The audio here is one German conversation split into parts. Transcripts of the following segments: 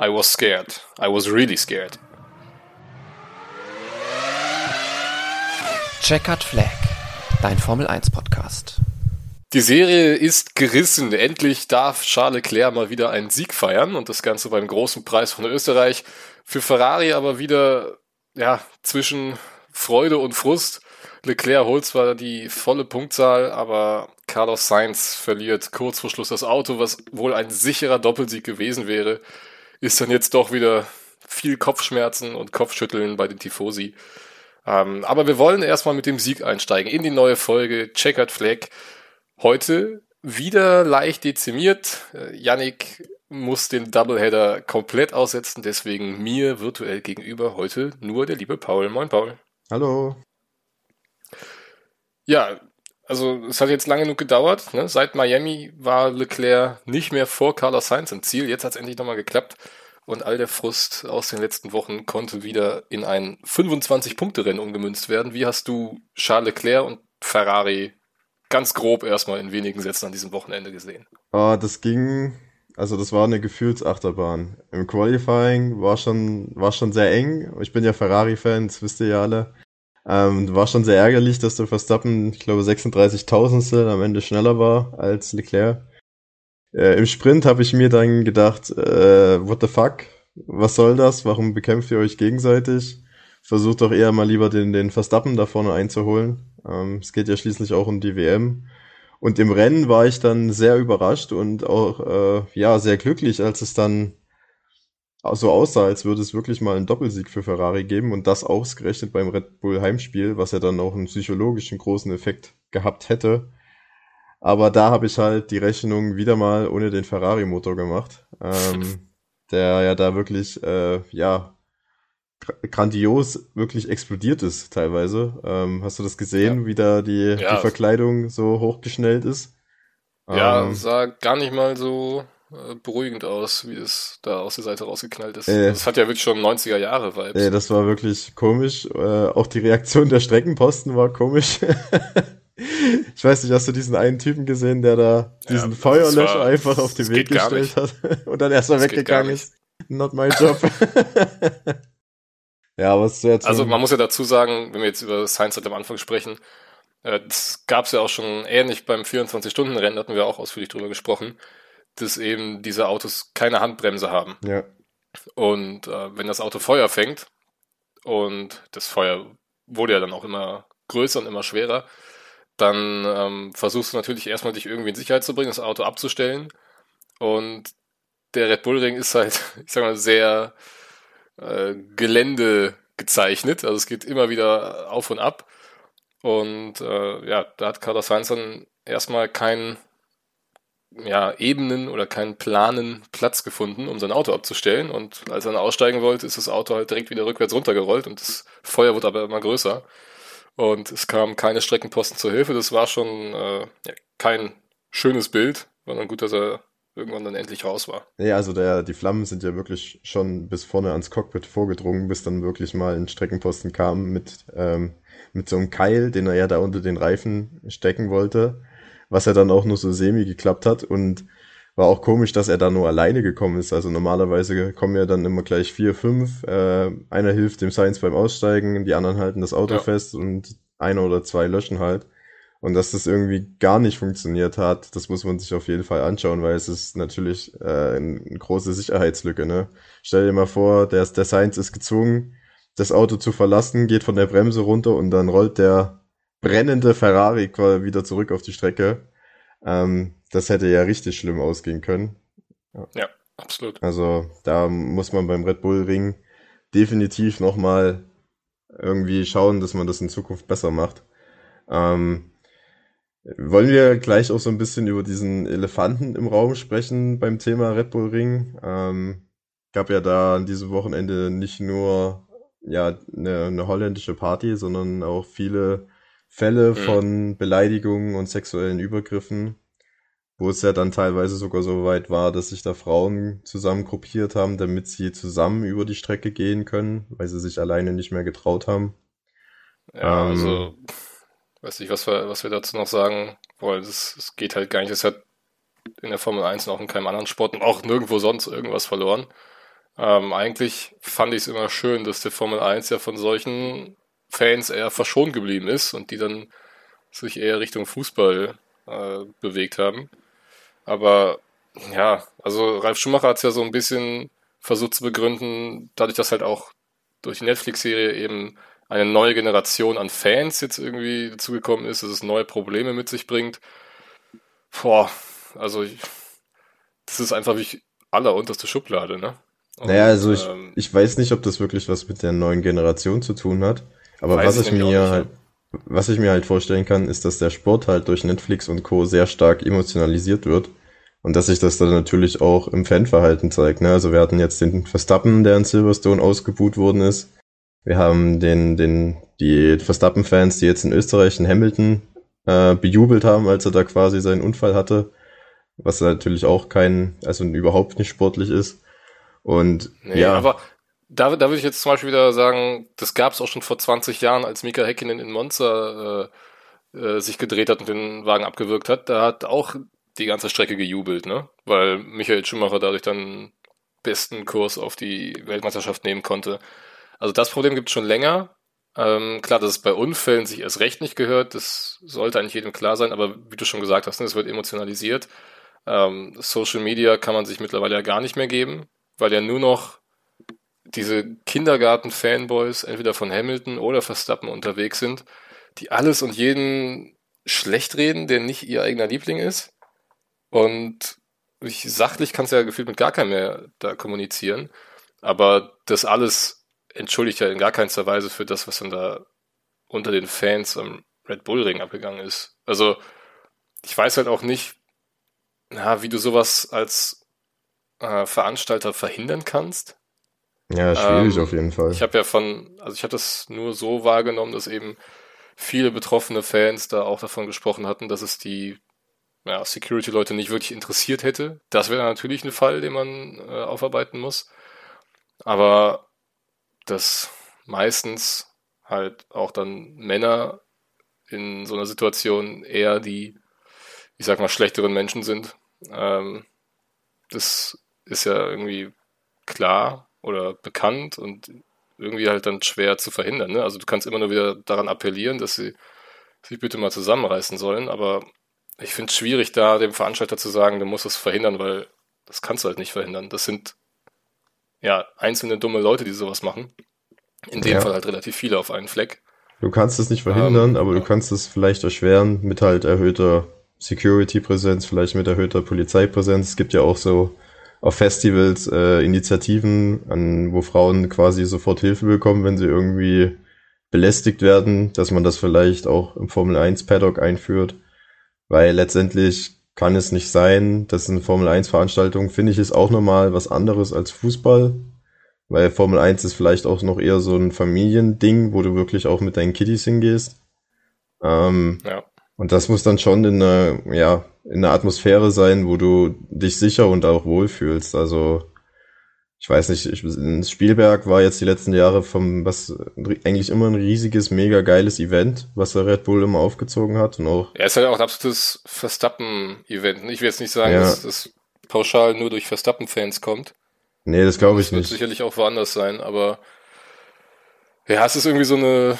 I was scared. I was really scared. Checkered Flag, dein Formel 1 Podcast. Die Serie ist gerissen. Endlich darf Charles Leclerc mal wieder einen Sieg feiern und das Ganze beim großen Preis von Österreich. Für Ferrari aber wieder, ja, zwischen Freude und Frust. Leclerc holt zwar die volle Punktzahl, aber Carlos Sainz verliert kurz vor Schluss das Auto, was wohl ein sicherer Doppelsieg gewesen wäre ist dann jetzt doch wieder viel Kopfschmerzen und Kopfschütteln bei den Tifosi. Ähm, aber wir wollen erstmal mit dem Sieg einsteigen in die neue Folge Checkered Flag. Heute wieder leicht dezimiert. Äh, Yannick muss den Doubleheader komplett aussetzen, deswegen mir virtuell gegenüber heute nur der liebe Paul. Moin Paul. Hallo. Ja, also es hat jetzt lange genug gedauert. Ne? Seit Miami war Leclerc nicht mehr vor Carlos Sainz im Ziel. Jetzt hat es endlich nochmal geklappt. Und all der Frust aus den letzten Wochen konnte wieder in ein 25-Punkte-Rennen umgemünzt werden. Wie hast du Charles Leclerc und Ferrari ganz grob erstmal in wenigen Sätzen an diesem Wochenende gesehen? Ah, das ging, also das war eine Gefühlsachterbahn. Im Qualifying war schon, war schon sehr eng. Ich bin ja Ferrari-Fan, das wisst ihr ja alle. Ähm, war schon sehr ärgerlich, dass der Verstappen, ich glaube, 36.000 am Ende schneller war als Leclerc. Äh, Im Sprint habe ich mir dann gedacht, äh, what the fuck? Was soll das? Warum bekämpft ihr euch gegenseitig? Versucht doch eher mal lieber den, den Verstappen da vorne einzuholen. Ähm, es geht ja schließlich auch um die WM. Und im Rennen war ich dann sehr überrascht und auch äh, ja sehr glücklich, als es dann so aussah, als würde es wirklich mal einen Doppelsieg für Ferrari geben und das ausgerechnet beim Red Bull Heimspiel, was ja dann auch einen psychologischen großen Effekt gehabt hätte. Aber da habe ich halt die Rechnung wieder mal ohne den Ferrari-Motor gemacht, ähm, der ja da wirklich, äh, ja, grandios wirklich explodiert ist teilweise. Ähm, hast du das gesehen, ja. wie da die, ja. die Verkleidung so hochgeschnellt ist? Ja, ähm, sah gar nicht mal so beruhigend aus, wie es da aus der Seite rausgeknallt ist. Äh, das hat ja wirklich schon 90er Jahre Vibes. Äh, das war wirklich komisch. Äh, auch die Reaktion der Streckenposten war komisch. ich weiß nicht, hast du diesen einen Typen gesehen, der da diesen ja, Feuerlöscher war, einfach auf den Weg gestellt hat und dann erstmal weggegangen ist? Not my job. ja, was jetzt. Also man muss ja dazu sagen, wenn wir jetzt über Science am Anfang sprechen, äh, das gab es ja auch schon ähnlich beim 24-Stunden-Rennen, hatten wir auch ausführlich drüber gesprochen dass eben diese Autos keine Handbremse haben. Ja. Und äh, wenn das Auto Feuer fängt, und das Feuer wurde ja dann auch immer größer und immer schwerer, dann ähm, versuchst du natürlich erstmal dich irgendwie in Sicherheit zu bringen, das Auto abzustellen. Und der Red Bull Ring ist halt, ich sag mal, sehr äh, Gelände gezeichnet. Also es geht immer wieder auf und ab. Und äh, ja, da hat Carlos Sainz dann erstmal keinen ja, Ebenen oder keinen planen Platz gefunden, um sein Auto abzustellen. Und als er dann aussteigen wollte, ist das Auto halt direkt wieder rückwärts runtergerollt und das Feuer wurde aber immer größer. Und es kam keine Streckenposten zur Hilfe. Das war schon äh, ja, kein schönes Bild. War dann gut, dass er irgendwann dann endlich raus war. Ja, also der, die Flammen sind ja wirklich schon bis vorne ans Cockpit vorgedrungen, bis dann wirklich mal ein Streckenposten kam mit, ähm, mit so einem Keil, den er ja da unter den Reifen stecken wollte was ja dann auch nur so semi geklappt hat und war auch komisch, dass er da nur alleine gekommen ist. Also normalerweise kommen ja dann immer gleich vier, fünf. Äh, einer hilft dem Science beim Aussteigen, die anderen halten das Auto ja. fest und einer oder zwei löschen halt. Und dass das irgendwie gar nicht funktioniert hat, das muss man sich auf jeden Fall anschauen, weil es ist natürlich äh, eine große Sicherheitslücke. Ne? Stell dir mal vor, der, der Science ist gezwungen, das Auto zu verlassen, geht von der Bremse runter und dann rollt der brennende Ferrari wieder zurück auf die Strecke. Ähm, das hätte ja richtig schlimm ausgehen können. Ja. ja, absolut. Also da muss man beim Red Bull Ring definitiv nochmal irgendwie schauen, dass man das in Zukunft besser macht. Ähm, wollen wir gleich auch so ein bisschen über diesen Elefanten im Raum sprechen beim Thema Red Bull Ring? Ähm, gab ja da an diesem Wochenende nicht nur ja eine, eine holländische Party, sondern auch viele Fälle mhm. von Beleidigungen und sexuellen Übergriffen, wo es ja dann teilweise sogar so weit war, dass sich da Frauen zusammen gruppiert haben, damit sie zusammen über die Strecke gehen können, weil sie sich alleine nicht mehr getraut haben. Ja, ähm, also weiß nicht, was wir, was wir dazu noch sagen wollen. Es geht halt gar nicht. Das hat in der Formel 1 noch in keinem anderen Sport und auch nirgendwo sonst irgendwas verloren. Ähm, eigentlich fand ich es immer schön, dass der Formel 1 ja von solchen Fans eher verschont geblieben ist und die dann sich eher Richtung Fußball äh, bewegt haben. Aber ja, also Ralf Schumacher hat es ja so ein bisschen versucht zu begründen, dadurch, dass halt auch durch die Netflix-Serie eben eine neue Generation an Fans jetzt irgendwie dazugekommen ist, dass es neue Probleme mit sich bringt. Boah, also ich, das ist einfach wie allerunterste Schublade, ne? Und, naja, also ich, ähm, ich weiß nicht, ob das wirklich was mit der neuen Generation zu tun hat. Aber was ich, ich mir halt, was ich mir halt vorstellen kann, ist, dass der Sport halt durch Netflix und Co. sehr stark emotionalisiert wird. Und dass sich das dann natürlich auch im Fanverhalten zeigt. Ne? Also wir hatten jetzt den Verstappen, der in Silverstone ausgebuht worden ist. Wir haben den, den, die Verstappen-Fans, die jetzt in Österreich in Hamilton äh, bejubelt haben, als er da quasi seinen Unfall hatte. Was natürlich auch kein, also überhaupt nicht sportlich ist. Und nee, ja. Aber da, da würde ich jetzt zum Beispiel wieder sagen, das gab es auch schon vor 20 Jahren, als Mika Häkkinen in Monza äh, äh, sich gedreht hat und den Wagen abgewürgt hat. Da hat auch die ganze Strecke gejubelt, ne? Weil Michael Schumacher dadurch dann besten Kurs auf die Weltmeisterschaft nehmen konnte. Also das Problem gibt es schon länger. Ähm, klar, dass es bei Unfällen sich erst recht nicht gehört, das sollte eigentlich jedem klar sein, aber wie du schon gesagt hast, ne, es wird emotionalisiert. Ähm, Social Media kann man sich mittlerweile ja gar nicht mehr geben, weil ja nur noch diese Kindergarten-Fanboys entweder von Hamilton oder Verstappen unterwegs sind, die alles und jeden schlecht reden, der nicht ihr eigener Liebling ist. Und ich, sachlich kannst du ja gefühlt mit gar keinem mehr da kommunizieren. Aber das alles entschuldigt ja in gar keinster Weise für das, was dann da unter den Fans am Red Bull Ring abgegangen ist. Also, ich weiß halt auch nicht, na, wie du sowas als äh, Veranstalter verhindern kannst. Ja, schwierig ähm, auf jeden Fall. Ich habe ja von, also ich habe das nur so wahrgenommen, dass eben viele betroffene Fans da auch davon gesprochen hatten, dass es die ja, Security-Leute nicht wirklich interessiert hätte. Das wäre natürlich ein Fall, den man äh, aufarbeiten muss. Aber dass meistens halt auch dann Männer in so einer Situation eher die, ich sag mal, schlechteren Menschen sind. Ähm, das ist ja irgendwie klar oder bekannt und irgendwie halt dann schwer zu verhindern. Ne? Also du kannst immer nur wieder daran appellieren, dass sie sich bitte mal zusammenreißen sollen, aber ich finde es schwierig, da dem Veranstalter zu sagen, du musst es verhindern, weil das kannst du halt nicht verhindern. Das sind ja einzelne dumme Leute, die sowas machen. In dem ja. Fall halt relativ viele auf einen Fleck. Du kannst es nicht verhindern, ähm, aber ja. du kannst es vielleicht erschweren mit halt erhöhter Security-Präsenz, vielleicht mit erhöhter Polizeipräsenz. Es gibt ja auch so auf Festivals äh, Initiativen, an, wo Frauen quasi sofort Hilfe bekommen, wenn sie irgendwie belästigt werden, dass man das vielleicht auch im Formel 1 Paddock einführt. Weil letztendlich kann es nicht sein, dass eine Formel 1 Veranstaltung, finde ich, ist auch nochmal was anderes als Fußball. Weil Formel 1 ist vielleicht auch noch eher so ein Familiending, wo du wirklich auch mit deinen Kiddies hingehst. Ähm, ja. Und das muss dann schon in einer, ja, in einer Atmosphäre sein, wo du dich sicher und auch wohlfühlst. Also ich weiß nicht, ich, Spielberg war jetzt die letzten Jahre vom, was eigentlich immer ein riesiges, mega geiles Event, was der Red Bull immer aufgezogen hat und auch. Er ist halt auch ein absolutes Verstappen-Event. Ich will jetzt nicht sagen, ja. dass das pauschal nur durch Verstappen-Fans kommt. Nee, das glaube ich das nicht. Wird sicherlich auch woanders sein, aber ja, es ist irgendwie so eine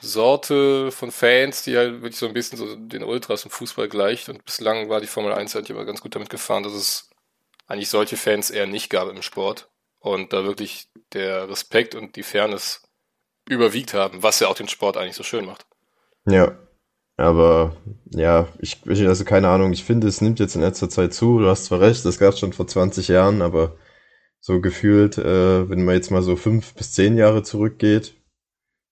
Sorte von Fans, die halt wirklich so ein bisschen so den Ultras im Fußball gleicht und bislang war die Formel 1 halt immer ganz gut damit gefahren, dass es eigentlich solche Fans eher nicht gab im Sport und da wirklich der Respekt und die Fairness überwiegt haben, was ja auch den Sport eigentlich so schön macht. Ja, aber ja, ich, also keine Ahnung, ich finde, es nimmt jetzt in letzter Zeit zu. Du hast zwar recht, das gab es schon vor 20 Jahren, aber so gefühlt, äh, wenn man jetzt mal so fünf bis zehn Jahre zurückgeht,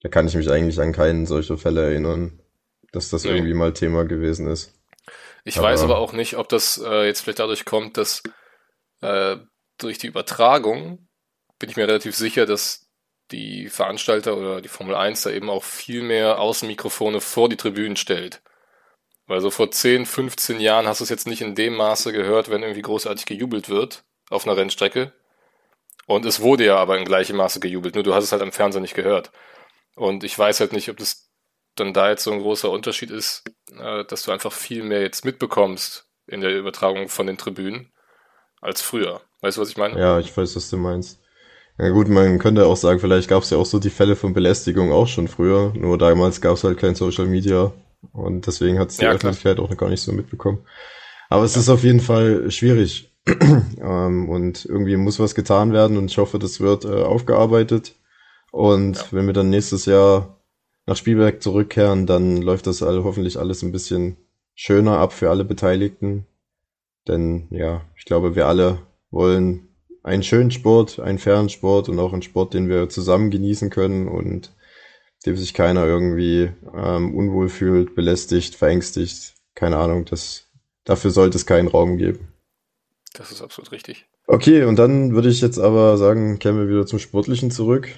da kann ich mich eigentlich an keinen solcher Fälle erinnern, dass das nee. irgendwie mal Thema gewesen ist. Ich aber, weiß aber auch nicht, ob das äh, jetzt vielleicht dadurch kommt, dass äh, durch die Übertragung bin ich mir relativ sicher, dass die Veranstalter oder die Formel 1 da eben auch viel mehr Außenmikrofone vor die Tribünen stellt. Weil so vor 10, 15 Jahren hast du es jetzt nicht in dem Maße gehört, wenn irgendwie großartig gejubelt wird auf einer Rennstrecke. Und es wurde ja aber in gleichem Maße gejubelt, nur du hast es halt am Fernseher nicht gehört. Und ich weiß halt nicht, ob das dann da jetzt so ein großer Unterschied ist, äh, dass du einfach viel mehr jetzt mitbekommst in der Übertragung von den Tribünen als früher. Weißt du, was ich meine? Ja, ich weiß, was du meinst. Ja gut, man könnte auch sagen, vielleicht gab es ja auch so die Fälle von Belästigung auch schon früher, nur damals gab es halt kein Social Media und deswegen hat es die ja, Öffentlichkeit auch noch gar nicht so mitbekommen. Aber es ja. ist auf jeden Fall schwierig ähm, und irgendwie muss was getan werden und ich hoffe, das wird äh, aufgearbeitet und ja. wenn wir dann nächstes Jahr nach Spielberg zurückkehren, dann läuft das all, hoffentlich alles ein bisschen schöner ab für alle Beteiligten. Denn ja, ich glaube, wir alle wollen einen schönen Sport, einen fairen Sport und auch einen Sport, den wir zusammen genießen können und dem sich keiner irgendwie ähm, unwohl fühlt, belästigt, verängstigt. Keine Ahnung, das, dafür sollte es keinen Raum geben. Das ist absolut richtig. Okay, und dann würde ich jetzt aber sagen, kehren wir wieder zum Sportlichen zurück.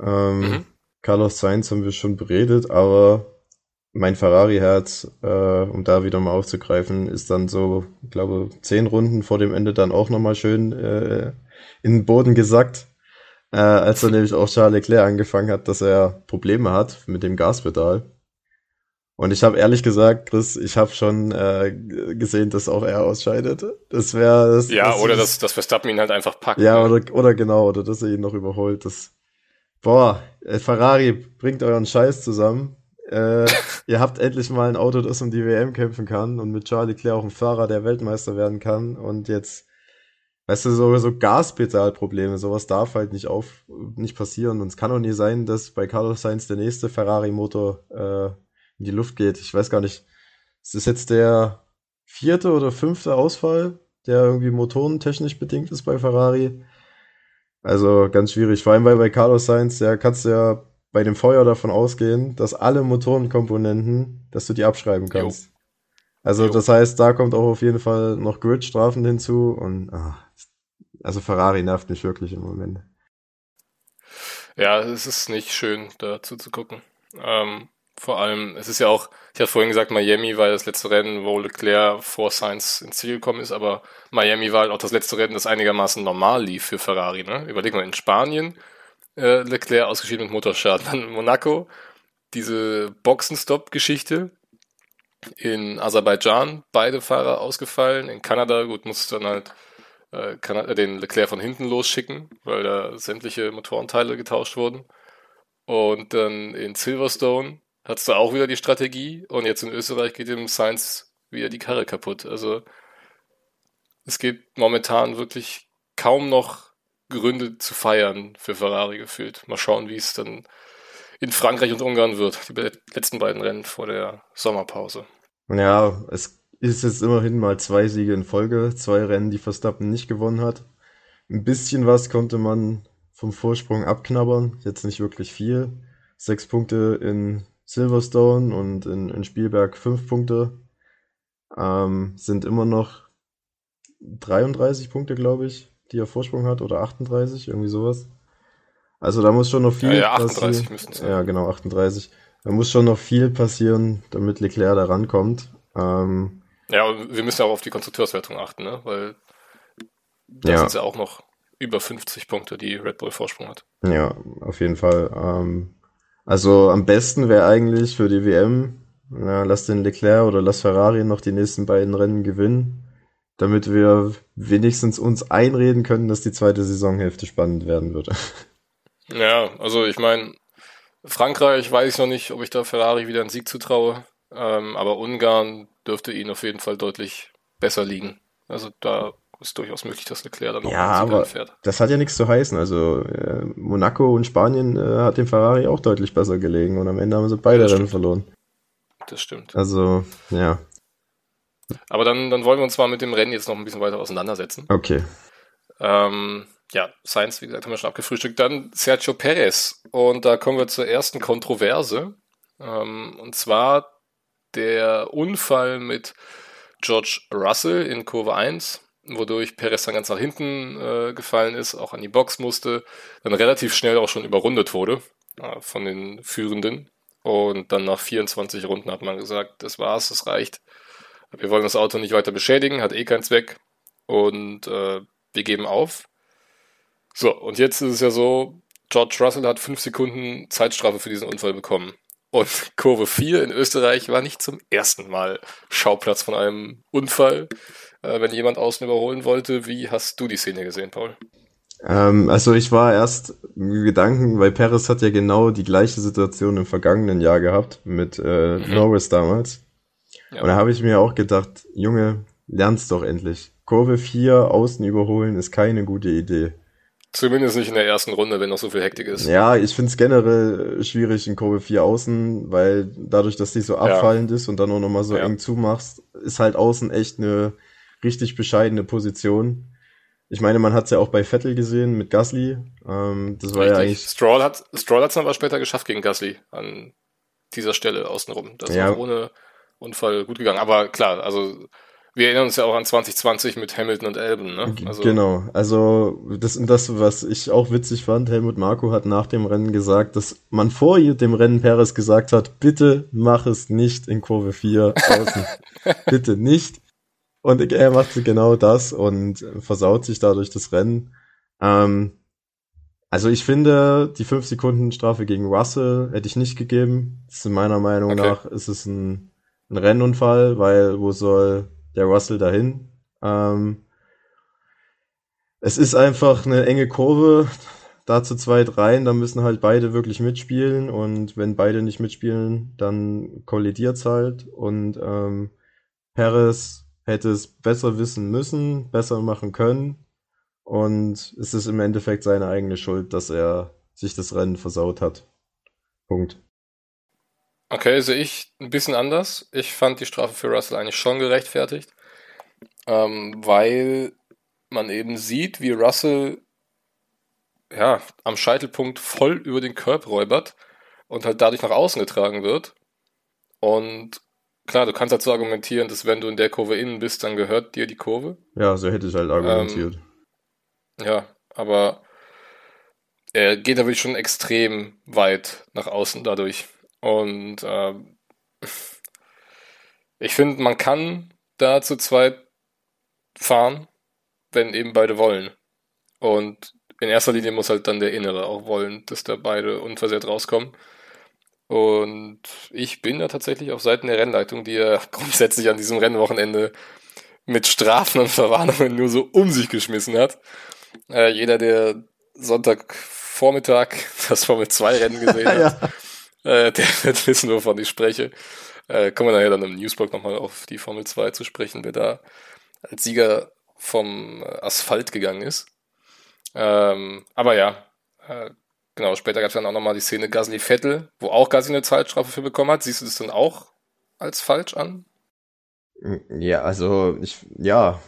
Ähm, mhm. Carlos Sainz haben wir schon beredet, aber mein Ferrari-Herz, äh, um da wieder mal aufzugreifen, ist dann so, ich glaube, zehn Runden vor dem Ende dann auch nochmal schön äh, in den Boden gesackt, äh, als dann nämlich auch Charles Leclerc angefangen hat, dass er Probleme hat mit dem Gaspedal. Und ich habe ehrlich gesagt, Chris, ich habe schon äh, gesehen, dass auch er ausscheidet. Das wäre das, ja das oder dass dass Verstappen ihn halt einfach packt. Ja ne? oder oder genau oder dass er ihn noch überholt. Das boah, äh, Ferrari bringt euren Scheiß zusammen äh, ihr habt endlich mal ein Auto, das um die WM kämpfen kann und mit Charlie Leclerc auch ein Fahrer, der Weltmeister werden kann. Und jetzt, weißt du, so, so Gaspedalprobleme, sowas darf halt nicht auf, nicht passieren. Und es kann auch nie sein, dass bei Carlos Sainz der nächste Ferrari-Motor äh, in die Luft geht. Ich weiß gar nicht, ist das jetzt der vierte oder fünfte Ausfall, der irgendwie motorentechnisch bedingt ist bei Ferrari? Also ganz schwierig, vor allem weil bei Carlos Sainz, der kannst du ja bei dem Feuer davon ausgehen, dass alle Motorenkomponenten, dass du die abschreiben kannst. Jo. Also jo. das heißt, da kommt auch auf jeden Fall noch Gridstrafen hinzu und ach, also Ferrari nervt mich wirklich im Moment. Ja, es ist nicht schön, dazu zu gucken. Ähm, vor allem, es ist ja auch, ich habe vorhin gesagt, Miami war das letzte Rennen, wo Leclerc vor Sainz ins Ziel gekommen ist, aber Miami war halt auch das letzte Rennen, das einigermaßen normal lief für Ferrari. Ne? Überleg mal, in Spanien äh, Leclerc ausgeschieden mit Motorschaden. Dann Monaco, diese Boxenstopp-Geschichte. In Aserbaidschan beide Fahrer ausgefallen. In Kanada, gut, musste dann halt äh, Kanada, den Leclerc von hinten losschicken, weil da sämtliche Motorenteile getauscht wurden. Und dann in Silverstone hattest du auch wieder die Strategie und jetzt in Österreich geht dem Science wieder die Karre kaputt. Also es geht momentan wirklich kaum noch Gründe zu feiern für Ferrari gefühlt. Mal schauen, wie es dann in Frankreich und Ungarn wird, die letzten beiden Rennen vor der Sommerpause. Ja, es ist jetzt immerhin mal zwei Siege in Folge, zwei Rennen, die Verstappen nicht gewonnen hat. Ein bisschen was konnte man vom Vorsprung abknabbern, jetzt nicht wirklich viel. Sechs Punkte in Silverstone und in, in Spielberg fünf Punkte. Ähm, sind immer noch 33 Punkte, glaube ich die er Vorsprung hat, oder 38, irgendwie sowas. Also da muss schon noch viel ja, ja, 38 müssen es Ja, genau, 38. Da muss schon noch viel passieren, damit Leclerc da rankommt. Ähm, ja, wir müssen ja auch auf die Konstrukteurswertung achten, ne? weil da ja. sind es ja auch noch über 50 Punkte, die Red Bull Vorsprung hat. Ja, auf jeden Fall. Ähm, also am besten wäre eigentlich für die WM, ja, lass den Leclerc oder lass Ferrari noch die nächsten beiden Rennen gewinnen damit wir wenigstens uns einreden können, dass die zweite Saisonhälfte spannend werden würde. Ja, also ich meine, Frankreich weiß ich noch nicht, ob ich da Ferrari wieder einen Sieg zutraue, ähm, aber Ungarn dürfte ihnen auf jeden Fall deutlich besser liegen. Also da ist durchaus möglich, dass Leclerc dann noch ja, aber fährt. Das hat ja nichts zu heißen. Also äh, Monaco und Spanien äh, hat dem Ferrari auch deutlich besser gelegen und am Ende haben sie beide Rennen verloren. Das stimmt. Also, ja. Aber dann, dann wollen wir uns mal mit dem Rennen jetzt noch ein bisschen weiter auseinandersetzen. Okay. Ähm, ja, Science, wie gesagt, haben wir schon abgefrühstückt. Dann Sergio Perez. Und da kommen wir zur ersten Kontroverse. Ähm, und zwar der Unfall mit George Russell in Kurve 1, wodurch Perez dann ganz nach hinten äh, gefallen ist, auch an die Box musste, dann relativ schnell auch schon überrundet wurde äh, von den Führenden. Und dann nach 24 Runden hat man gesagt, das war's, das reicht. Wir wollen das Auto nicht weiter beschädigen, hat eh keinen Zweck und äh, wir geben auf. So, und jetzt ist es ja so, George Russell hat fünf Sekunden Zeitstrafe für diesen Unfall bekommen. Und Kurve 4 in Österreich war nicht zum ersten Mal Schauplatz von einem Unfall. Äh, wenn jemand außen überholen wollte. Wie hast du die Szene gesehen, Paul? Ähm, also ich war erst mit Gedanken, weil Perez hat ja genau die gleiche Situation im vergangenen Jahr gehabt mit äh, mhm. Norris damals. Ja. Und da habe ich mir auch gedacht, Junge, lern's doch endlich. Kurve 4 außen überholen ist keine gute Idee. Zumindest nicht in der ersten Runde, wenn noch so viel Hektik ist. Ja, ich find's generell schwierig in Kurve 4 außen, weil dadurch, dass die so abfallend ja. ist und dann auch nochmal so ja. eng zumachst, ist halt außen echt eine richtig bescheidene Position. Ich meine, man hat's ja auch bei Vettel gesehen mit Gasly. Ähm, das war richtig. ja eigentlich. Stroll hat Stroll hat's dann aber später geschafft gegen Gasly an dieser Stelle außenrum. Das ja. war ohne Unfall gut gegangen. Aber klar, also wir erinnern uns ja auch an 2020 mit Hamilton und Albon, ne? Also genau. Also das und das, was ich auch witzig fand, Helmut Marko hat nach dem Rennen gesagt, dass man vor dem Rennen Perez gesagt hat, bitte mach es nicht in Kurve 4 außen. bitte nicht. Und er macht genau das und versaut sich dadurch das Rennen. Ähm, also ich finde, die 5 Sekunden Strafe gegen Russell hätte ich nicht gegeben. Das ist meiner Meinung okay. nach ist es ein, ein Rennunfall, weil wo soll der Russell dahin. Ähm, es ist einfach eine enge Kurve, da zu zweit rein, da müssen halt beide wirklich mitspielen und wenn beide nicht mitspielen, dann kollidiert's halt und ähm, Perez hätte es besser wissen müssen, besser machen können und es ist im Endeffekt seine eigene Schuld, dass er sich das Rennen versaut hat. Punkt. Okay, sehe ich ein bisschen anders. Ich fand die Strafe für Russell eigentlich schon gerechtfertigt, ähm, weil man eben sieht, wie Russell ja, am Scheitelpunkt voll über den Körper räubert und halt dadurch nach außen getragen wird. Und klar, du kannst dazu argumentieren, dass wenn du in der Kurve innen bist, dann gehört dir die Kurve. Ja, so hätte ich halt argumentiert. Ähm, ja, aber er geht natürlich schon extrem weit nach außen dadurch. Und äh, ich finde, man kann da zu zweit fahren, wenn eben beide wollen. Und in erster Linie muss halt dann der Innere auch wollen, dass da beide unversehrt rauskommen. Und ich bin da tatsächlich auf Seiten der Rennleitung, die ja grundsätzlich an diesem Rennwochenende mit Strafen und Verwarnungen nur so um sich geschmissen hat. Äh, jeder, der Sonntagvormittag das Formel 2 Rennen gesehen hat, ja. Äh, der wird wissen, wovon ich spreche. Äh, kommen wir nachher dann im Newsblog nochmal auf die Formel 2 zu sprechen, wer da als Sieger vom Asphalt gegangen ist. Ähm, aber ja, äh, genau, später gab es dann auch nochmal die Szene Gasly-Vettel, wo auch Gasly eine Zeitstrafe für bekommen hat. Siehst du das dann auch als falsch an? Ja, also ich, ja.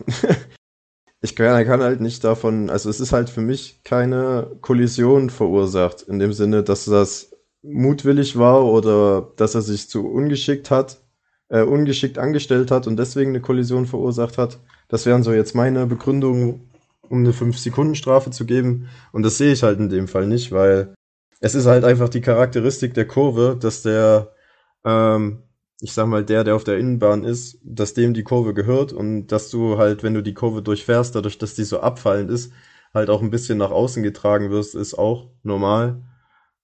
ich kann, kann halt nicht davon, also es ist halt für mich keine Kollision verursacht, in dem Sinne, dass das mutwillig war oder dass er sich zu ungeschickt hat, äh, ungeschickt angestellt hat und deswegen eine Kollision verursacht hat. Das wären so jetzt meine Begründungen, um eine 5-Sekunden-Strafe zu geben. Und das sehe ich halt in dem Fall nicht, weil es ist halt einfach die Charakteristik der Kurve, dass der, ähm, ich sag mal, der, der auf der Innenbahn ist, dass dem die Kurve gehört und dass du halt, wenn du die Kurve durchfährst, dadurch, dass die so abfallend ist, halt auch ein bisschen nach außen getragen wirst, ist auch normal.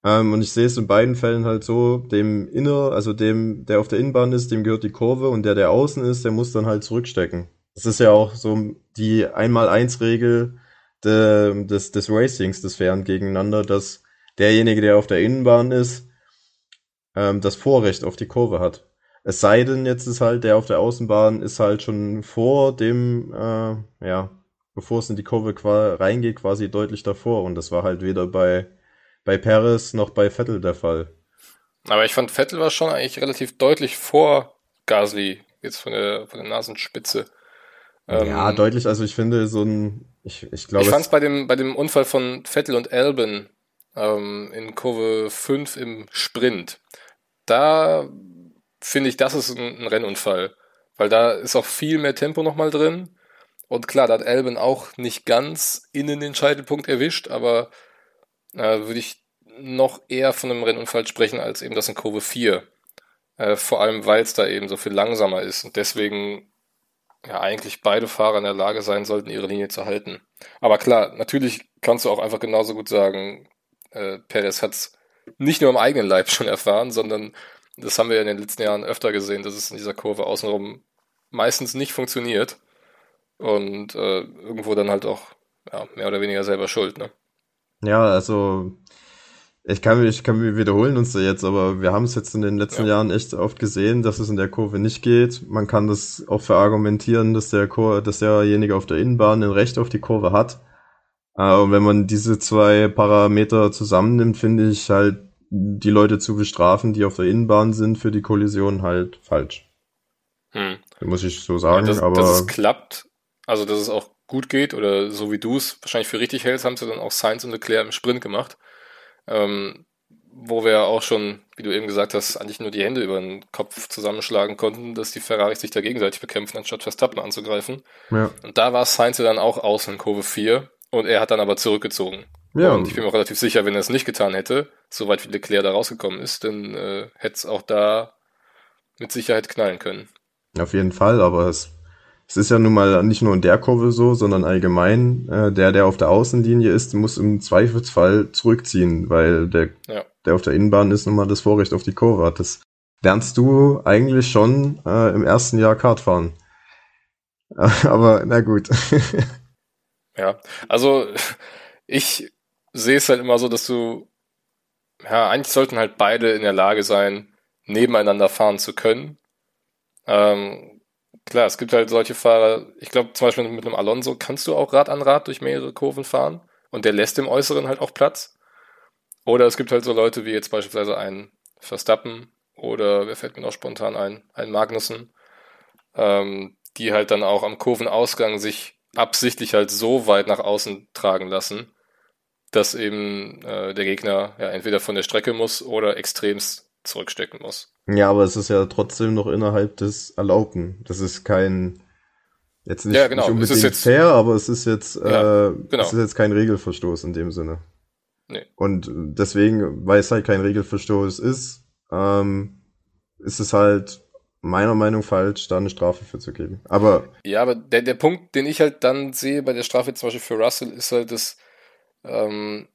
Ähm, und ich sehe es in beiden Fällen halt so, dem Inner, also dem, der auf der Innenbahn ist, dem gehört die Kurve und der, der außen ist, der muss dann halt zurückstecken. Das ist ja auch so die Einmal-Eins-Regel de, des, des Racings, des Fairen gegeneinander, dass derjenige, der auf der Innenbahn ist, ähm, das Vorrecht auf die Kurve hat. Es sei denn, jetzt ist halt der auf der Außenbahn ist halt schon vor dem, äh, ja, bevor es in die Kurve reingeht, quasi deutlich davor. Und das war halt weder bei bei Perez noch bei Vettel der Fall. Aber ich fand, Vettel war schon eigentlich relativ deutlich vor Gasly, jetzt von der, von der Nasenspitze. Ja, ähm, deutlich, also ich finde so ein, ich, ich glaube. Ich fand es bei dem, bei dem Unfall von Vettel und Albon ähm, in Kurve 5 im Sprint, da finde ich, das ist ein, ein Rennunfall. Weil da ist auch viel mehr Tempo nochmal drin. Und klar, da hat Albon auch nicht ganz innen den Scheitelpunkt erwischt, aber äh, würde ich noch eher von einem Rennunfall sprechen als eben das in Kurve 4. Äh, vor allem, weil es da eben so viel langsamer ist und deswegen ja eigentlich beide Fahrer in der Lage sein sollten, ihre Linie zu halten. Aber klar, natürlich kannst du auch einfach genauso gut sagen, äh, Perez hat es nicht nur im eigenen Leib schon erfahren, sondern das haben wir in den letzten Jahren öfter gesehen, dass es in dieser Kurve außenrum meistens nicht funktioniert. und äh, irgendwo dann halt auch ja, mehr oder weniger selber schuld. Ne? Ja, also ich kann, ich kann mich wiederholen uns da jetzt, aber wir haben es jetzt in den letzten ja. Jahren echt oft gesehen, dass es in der Kurve nicht geht. Man kann das auch verargumentieren, dass der Kur dass derjenige auf der Innenbahn ein Recht auf die Kurve hat. Äh, und wenn man diese zwei Parameter zusammennimmt, finde ich halt die Leute zu bestrafen, die auf der Innenbahn sind, für die Kollision halt falsch. Hm. Muss ich so sagen. Ja, dass, aber dass es klappt, also dass es auch gut geht oder so wie du es wahrscheinlich für richtig hältst, haben sie dann auch Sainz und Leclerc im Sprint gemacht. Ähm, wo wir auch schon, wie du eben gesagt hast, eigentlich nur die Hände über den Kopf zusammenschlagen konnten, dass die Ferraris sich da gegenseitig bekämpfen, anstatt Verstappen anzugreifen. Ja. Und da war Sainz dann auch außen in Kurve 4 und er hat dann aber zurückgezogen. Ja. Und ich bin mir auch relativ sicher, wenn er es nicht getan hätte, soweit wie Leclerc da rausgekommen ist, dann äh, hätte es auch da mit Sicherheit knallen können. Auf jeden Fall, aber es es ist ja nun mal nicht nur in der Kurve so, sondern allgemein, äh, der, der auf der Außenlinie ist, muss im Zweifelsfall zurückziehen, weil der, ja. der auf der Innenbahn ist nun mal das Vorrecht auf die Kurve hat. Das lernst du eigentlich schon äh, im ersten Jahr Kartfahren. Aber na gut. ja, also ich sehe es halt immer so, dass du, ja, eigentlich sollten halt beide in der Lage sein, nebeneinander fahren zu können. Ähm, klar, es gibt halt solche Fahrer, ich glaube zum Beispiel mit einem Alonso kannst du auch Rad an Rad durch mehrere Kurven fahren und der lässt dem Äußeren halt auch Platz. Oder es gibt halt so Leute wie jetzt beispielsweise ein Verstappen oder wer fällt mir noch spontan ein, ein Magnussen, ähm, die halt dann auch am Kurvenausgang sich absichtlich halt so weit nach außen tragen lassen, dass eben äh, der Gegner ja entweder von der Strecke muss oder extremst zurückstecken muss. Ja, aber es ist ja trotzdem noch innerhalb des Erlaubten. Das ist kein jetzt nicht, ja, genau. nicht unbedingt jetzt, fair, aber es ist jetzt ja, äh, genau. es ist jetzt kein Regelverstoß in dem Sinne. Nee. Und deswegen, weil es halt kein Regelverstoß ist, ähm, ist es halt meiner Meinung falsch, da eine Strafe für zu geben. Aber ja, aber der, der Punkt, den ich halt dann sehe bei der Strafe zum Beispiel für Russell, ist halt, dass ähm,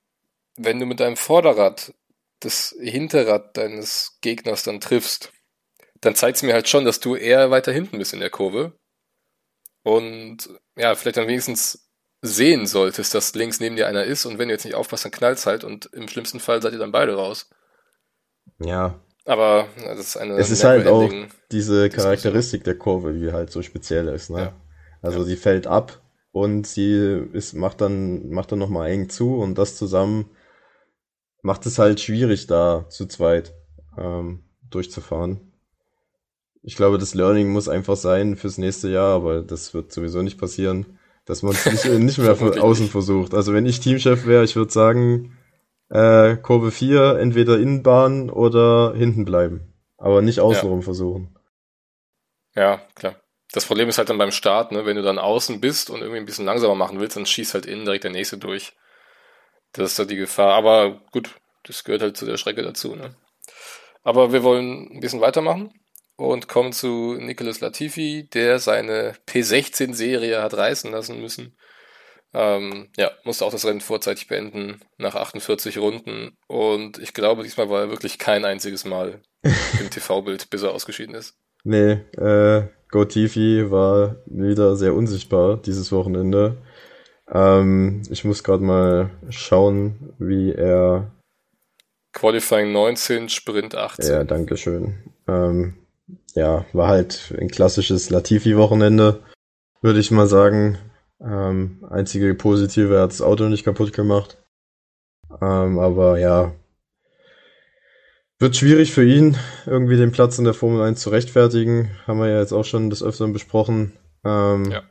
wenn du mit deinem Vorderrad das Hinterrad deines Gegners dann triffst, dann zeigt es mir halt schon, dass du eher weiter hinten bist in der Kurve. Und ja, vielleicht dann wenigstens sehen solltest, dass links neben dir einer ist und wenn du jetzt nicht aufpasst, dann knallt halt und im schlimmsten Fall seid ihr dann beide raus. Ja. Aber das ist eine. Es ist halt auch diese Charakteristik der Kurve, die halt so speziell ist, ne? Ja. Also ja. sie fällt ab und sie ist, macht dann, macht dann nochmal eng zu und das zusammen macht es halt schwierig, da zu zweit ähm, durchzufahren. Ich glaube, das Learning muss einfach sein fürs nächste Jahr, aber das wird sowieso nicht passieren, dass man es nicht, nicht mehr von außen nicht. versucht. Also wenn ich Teamchef wäre, ich würde sagen, äh, Kurve 4, entweder Innenbahn oder hinten bleiben. Aber nicht außenrum ja. versuchen. Ja, klar. Das Problem ist halt dann beim Start, ne, wenn du dann außen bist und irgendwie ein bisschen langsamer machen willst, dann schießt halt innen direkt der nächste durch. Das ist da die Gefahr. Aber gut, das gehört halt zu der Strecke dazu. Ne? Aber wir wollen ein bisschen weitermachen und kommen zu Nicholas Latifi, der seine P16-Serie hat reißen lassen müssen. Ähm, ja, musste auch das Rennen vorzeitig beenden nach 48 Runden. Und ich glaube, diesmal war er wirklich kein einziges Mal im TV-Bild, bis er ausgeschieden ist. Nee, äh, GoTifi war wieder sehr unsichtbar dieses Wochenende. Ähm, ich muss gerade mal schauen, wie er. Qualifying 19, Sprint 18. Ja, danke schön. Ähm, ja, war halt ein klassisches Latifi-Wochenende, würde ich mal sagen. Ähm, einzige positive, er hat das Auto nicht kaputt gemacht. Ähm, aber ja, wird schwierig für ihn, irgendwie den Platz in der Formel 1 zu rechtfertigen. Haben wir ja jetzt auch schon des Öfteren besprochen. Ähm, ja.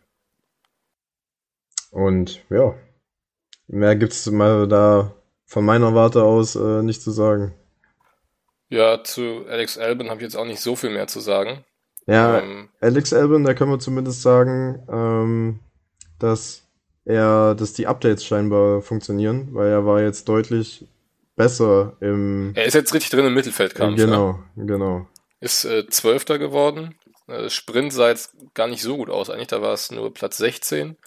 Und ja, mehr gibt's mal da von meiner Warte aus äh, nicht zu sagen. Ja, zu Alex Albin habe ich jetzt auch nicht so viel mehr zu sagen. Ja, ähm, Alex Albin, da können wir zumindest sagen, ähm, dass er, dass die Updates scheinbar funktionieren, weil er war jetzt deutlich besser im. Er ist jetzt richtig drin im Mittelfeldkampf. Genau, ja. genau. Ist äh, Zwölfter geworden. Äh, Sprint sah jetzt gar nicht so gut aus. Eigentlich, da war es nur Platz 16.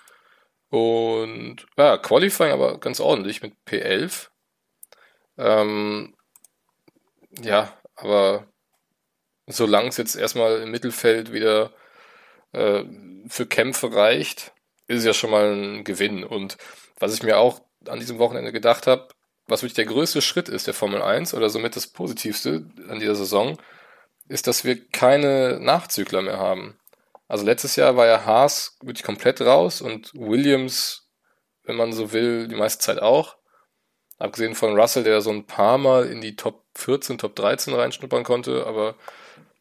Und ja, Qualifying aber ganz ordentlich mit P11. Ähm, ja, aber solange es jetzt erstmal im Mittelfeld wieder äh, für Kämpfe reicht, ist ja schon mal ein Gewinn. Und was ich mir auch an diesem Wochenende gedacht habe, was wirklich der größte Schritt ist der Formel 1 oder somit das Positivste an dieser Saison, ist, dass wir keine Nachzügler mehr haben. Also letztes Jahr war ja Haas wirklich komplett raus und Williams, wenn man so will, die meiste Zeit auch. Abgesehen von Russell, der so ein paar Mal in die Top 14, Top 13 reinschnuppern konnte, aber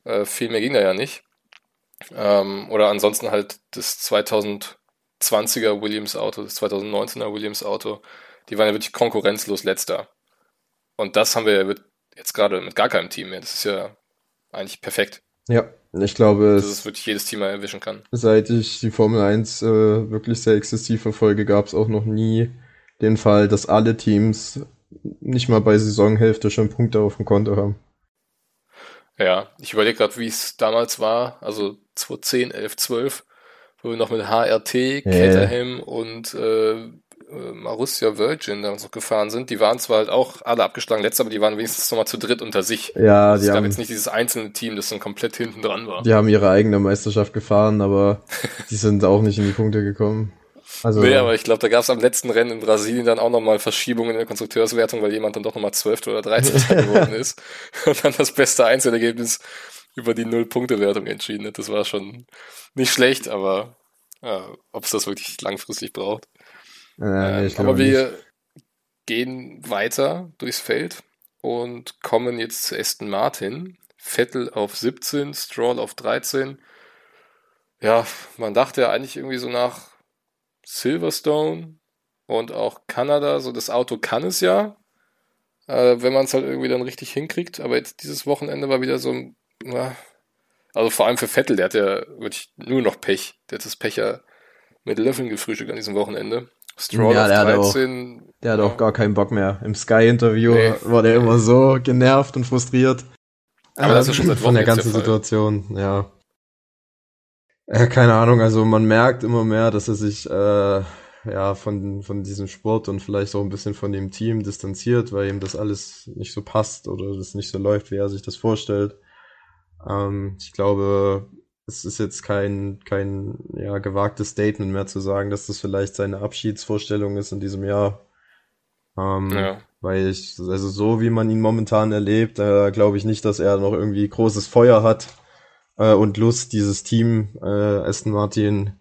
äh, viel mehr ging da ja nicht. Ähm, oder ansonsten halt das 2020er Williams Auto, das 2019er Williams Auto. Die waren ja wirklich konkurrenzlos letzter. Und das haben wir ja jetzt gerade mit gar keinem Team mehr. Das ist ja eigentlich perfekt. Ja, ich glaube, dass es wirklich jedes Team erwischen kann. Seit ich die Formel 1 äh, wirklich sehr exzessiv verfolge, gab es auch noch nie den Fall, dass alle Teams nicht mal bei Saisonhälfte schon Punkte auf dem Konto haben. Ja, ich überlege gerade, wie es damals war, also 2010, 11, 12, wo wir noch mit HRT, yeah. Caterham und äh, äh, Marussia Virgin damals noch gefahren sind, die waren zwar halt auch alle abgeschlagen letzter, aber die waren wenigstens nochmal zu dritt unter sich. Ja, die es haben, gab jetzt nicht dieses einzelne Team, das dann komplett hinten dran war. Die haben ihre eigene Meisterschaft gefahren, aber die sind auch nicht in die Punkte gekommen. Also, nee, aber ich glaube, da gab es am letzten Rennen in Brasilien dann auch nochmal Verschiebungen in der Konstrukteurswertung, weil jemand dann doch nochmal 12. oder 13. geworden ist und dann das beste Einzelergebnis über die Null-Punkte-Wertung entschieden hat. Das war schon nicht schlecht, aber äh, ob es das wirklich langfristig braucht. Äh, nee, aber wir nicht. gehen weiter durchs Feld und kommen jetzt zu Aston Martin. Vettel auf 17, Stroll auf 13. Ja, man dachte ja eigentlich irgendwie so nach Silverstone und auch Kanada, so das Auto kann es ja, äh, wenn man es halt irgendwie dann richtig hinkriegt. Aber jetzt dieses Wochenende war wieder so, na, also vor allem für Vettel, der hat ja wirklich nur noch Pech. Der hat das Pech ja mit Löffeln gefrühstückt an diesem Wochenende. Stroll ja, der 13. Hat auch, der hat auch gar keinen Bock mehr. Im Sky-Interview nee. war der immer so genervt und frustriert. Aber das ist schon seit Wochen Von der ganzen der Situation, ja. Äh, keine Ahnung, also man merkt immer mehr, dass er sich äh, ja von, von diesem Sport und vielleicht auch ein bisschen von dem Team distanziert, weil ihm das alles nicht so passt oder das nicht so läuft, wie er sich das vorstellt. Ähm, ich glaube, es ist jetzt kein, kein ja, gewagtes Statement mehr zu sagen, dass das vielleicht seine Abschiedsvorstellung ist in diesem Jahr. Ähm, ja. Weil ich, also so wie man ihn momentan erlebt, äh, glaube ich nicht, dass er noch irgendwie großes Feuer hat äh, und Lust, dieses Team äh, Aston Martin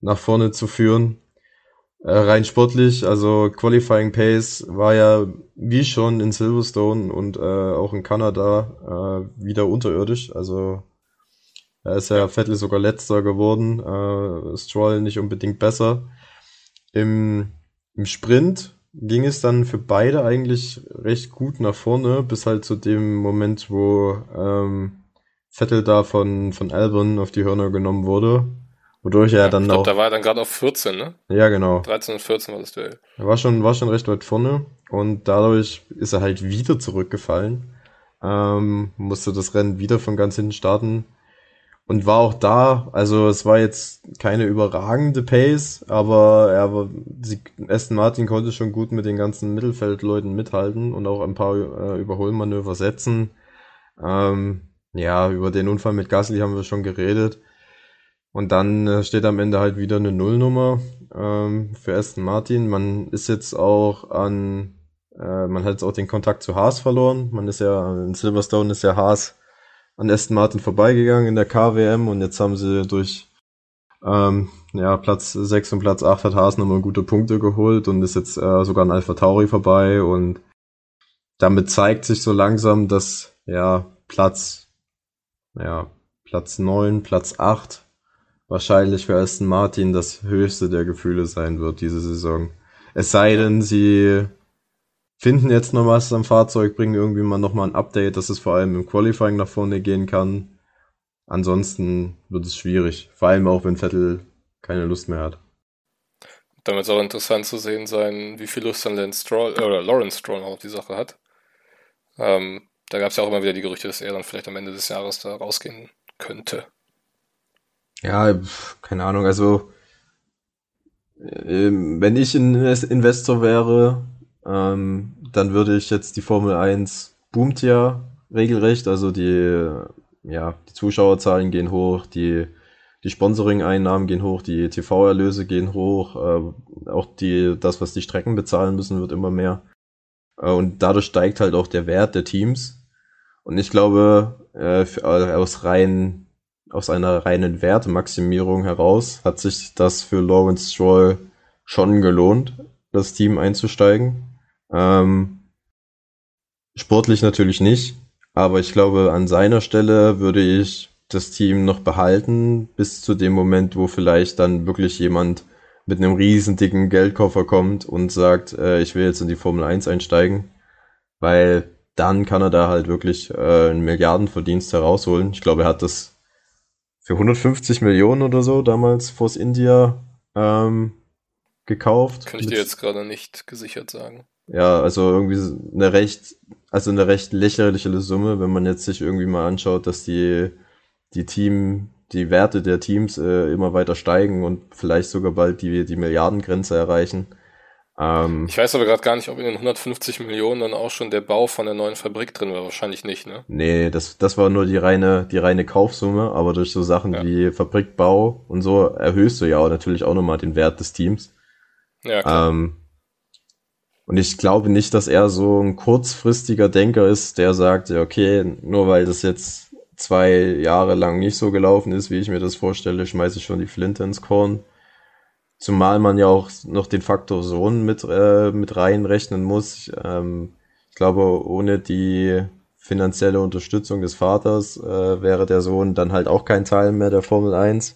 nach vorne zu führen. Äh, rein sportlich, also Qualifying Pace war ja wie schon in Silverstone und äh, auch in Kanada äh, wieder unterirdisch. Also da ist ja Vettel sogar letzter geworden, äh, Stroll nicht unbedingt besser. Im, Im Sprint ging es dann für beide eigentlich recht gut nach vorne, bis halt zu dem Moment, wo ähm, Vettel da von, von Albon auf die Hörner genommen wurde. Wodurch er ja, dann ich glaub, auch. Da war er dann gerade auf 14, ne? Ja, genau. 13 und 14 war das Duell. Er war schon, war schon recht weit vorne und dadurch ist er halt wieder zurückgefallen. Ähm, musste das Rennen wieder von ganz hinten starten und war auch da. Also es war jetzt keine überragende Pace, aber er war, Aston Martin konnte schon gut mit den ganzen Mittelfeldleuten mithalten und auch ein paar äh, Überholmanöver setzen. Ähm, ja, über den Unfall mit Gasly haben wir schon geredet. Und dann äh, steht am Ende halt wieder eine Nullnummer ähm, für Aston Martin. Man ist jetzt auch an, äh, man hat jetzt auch den Kontakt zu Haas verloren. Man ist ja, in Silverstone ist ja Haas an Aston Martin vorbeigegangen in der KWM und jetzt haben sie durch ähm, ja, Platz 6 und Platz 8 hat Haas nochmal gute Punkte geholt und ist jetzt äh, sogar an Alpha Tauri vorbei und damit zeigt sich so langsam, dass ja Platz ja, Platz 9, Platz 8 wahrscheinlich für Aston Martin das höchste der Gefühle sein wird diese Saison. Es sei denn, sie finden jetzt noch was am Fahrzeug, bringen irgendwie mal nochmal ein Update, dass es vor allem im Qualifying nach vorne gehen kann. Ansonsten wird es schwierig. Vor allem auch, wenn Vettel keine Lust mehr hat. Dann wird es auch interessant zu sehen sein, wie viel Lust dann Lance Stroll, äh, oder Lawrence Stroll auch auf die Sache hat. Ähm, da gab es ja auch immer wieder die Gerüchte, dass er dann vielleicht am Ende des Jahres da rausgehen könnte. Ja, keine Ahnung, also ähm, wenn ich ein Investor wäre, ähm, dann würde ich jetzt die Formel 1 boomt ja regelrecht, also die, ja, die Zuschauerzahlen gehen hoch, die die Sponsoring-Einnahmen gehen hoch, die TV-Erlöse gehen hoch, äh, auch die, das, was die Strecken bezahlen müssen, wird immer mehr. Äh, und dadurch steigt halt auch der Wert der Teams. Und ich glaube, äh, äh, aus rein, aus einer reinen Wertemaximierung heraus hat sich das für Lawrence Stroll schon gelohnt, das Team einzusteigen. Ähm, sportlich natürlich nicht, aber ich glaube, an seiner Stelle würde ich das Team noch behalten, bis zu dem Moment, wo vielleicht dann wirklich jemand mit einem riesen dicken Geldkoffer kommt und sagt, äh, ich will jetzt in die Formel 1 einsteigen, weil dann kann er da halt wirklich äh, einen Milliardenverdienst herausholen. Ich glaube, er hat das für 150 Millionen oder so damals Force India ähm, gekauft. Kann ich dir jetzt gerade nicht gesichert sagen. Ja, also irgendwie eine recht, also eine recht lächerliche Summe, wenn man jetzt sich irgendwie mal anschaut, dass die, die Team, die Werte der Teams äh, immer weiter steigen und vielleicht sogar bald die, die Milliardengrenze erreichen. Ähm, ich weiß aber gerade gar nicht, ob in den 150 Millionen dann auch schon der Bau von der neuen Fabrik drin war. Wahrscheinlich nicht, ne? Nee, das, das war nur die reine, die reine Kaufsumme, aber durch so Sachen ja. wie Fabrikbau und so erhöhst du ja auch natürlich auch nochmal den Wert des Teams. Ja, klar. Ähm, und ich glaube nicht, dass er so ein kurzfristiger Denker ist, der sagt, ja, okay, nur weil das jetzt zwei Jahre lang nicht so gelaufen ist, wie ich mir das vorstelle, schmeiße ich schon die Flinte ins Korn. Zumal man ja auch noch den Faktor Sohn mit, äh, mit reinrechnen muss. Ähm, ich glaube, ohne die finanzielle Unterstützung des Vaters äh, wäre der Sohn dann halt auch kein Teil mehr der Formel 1.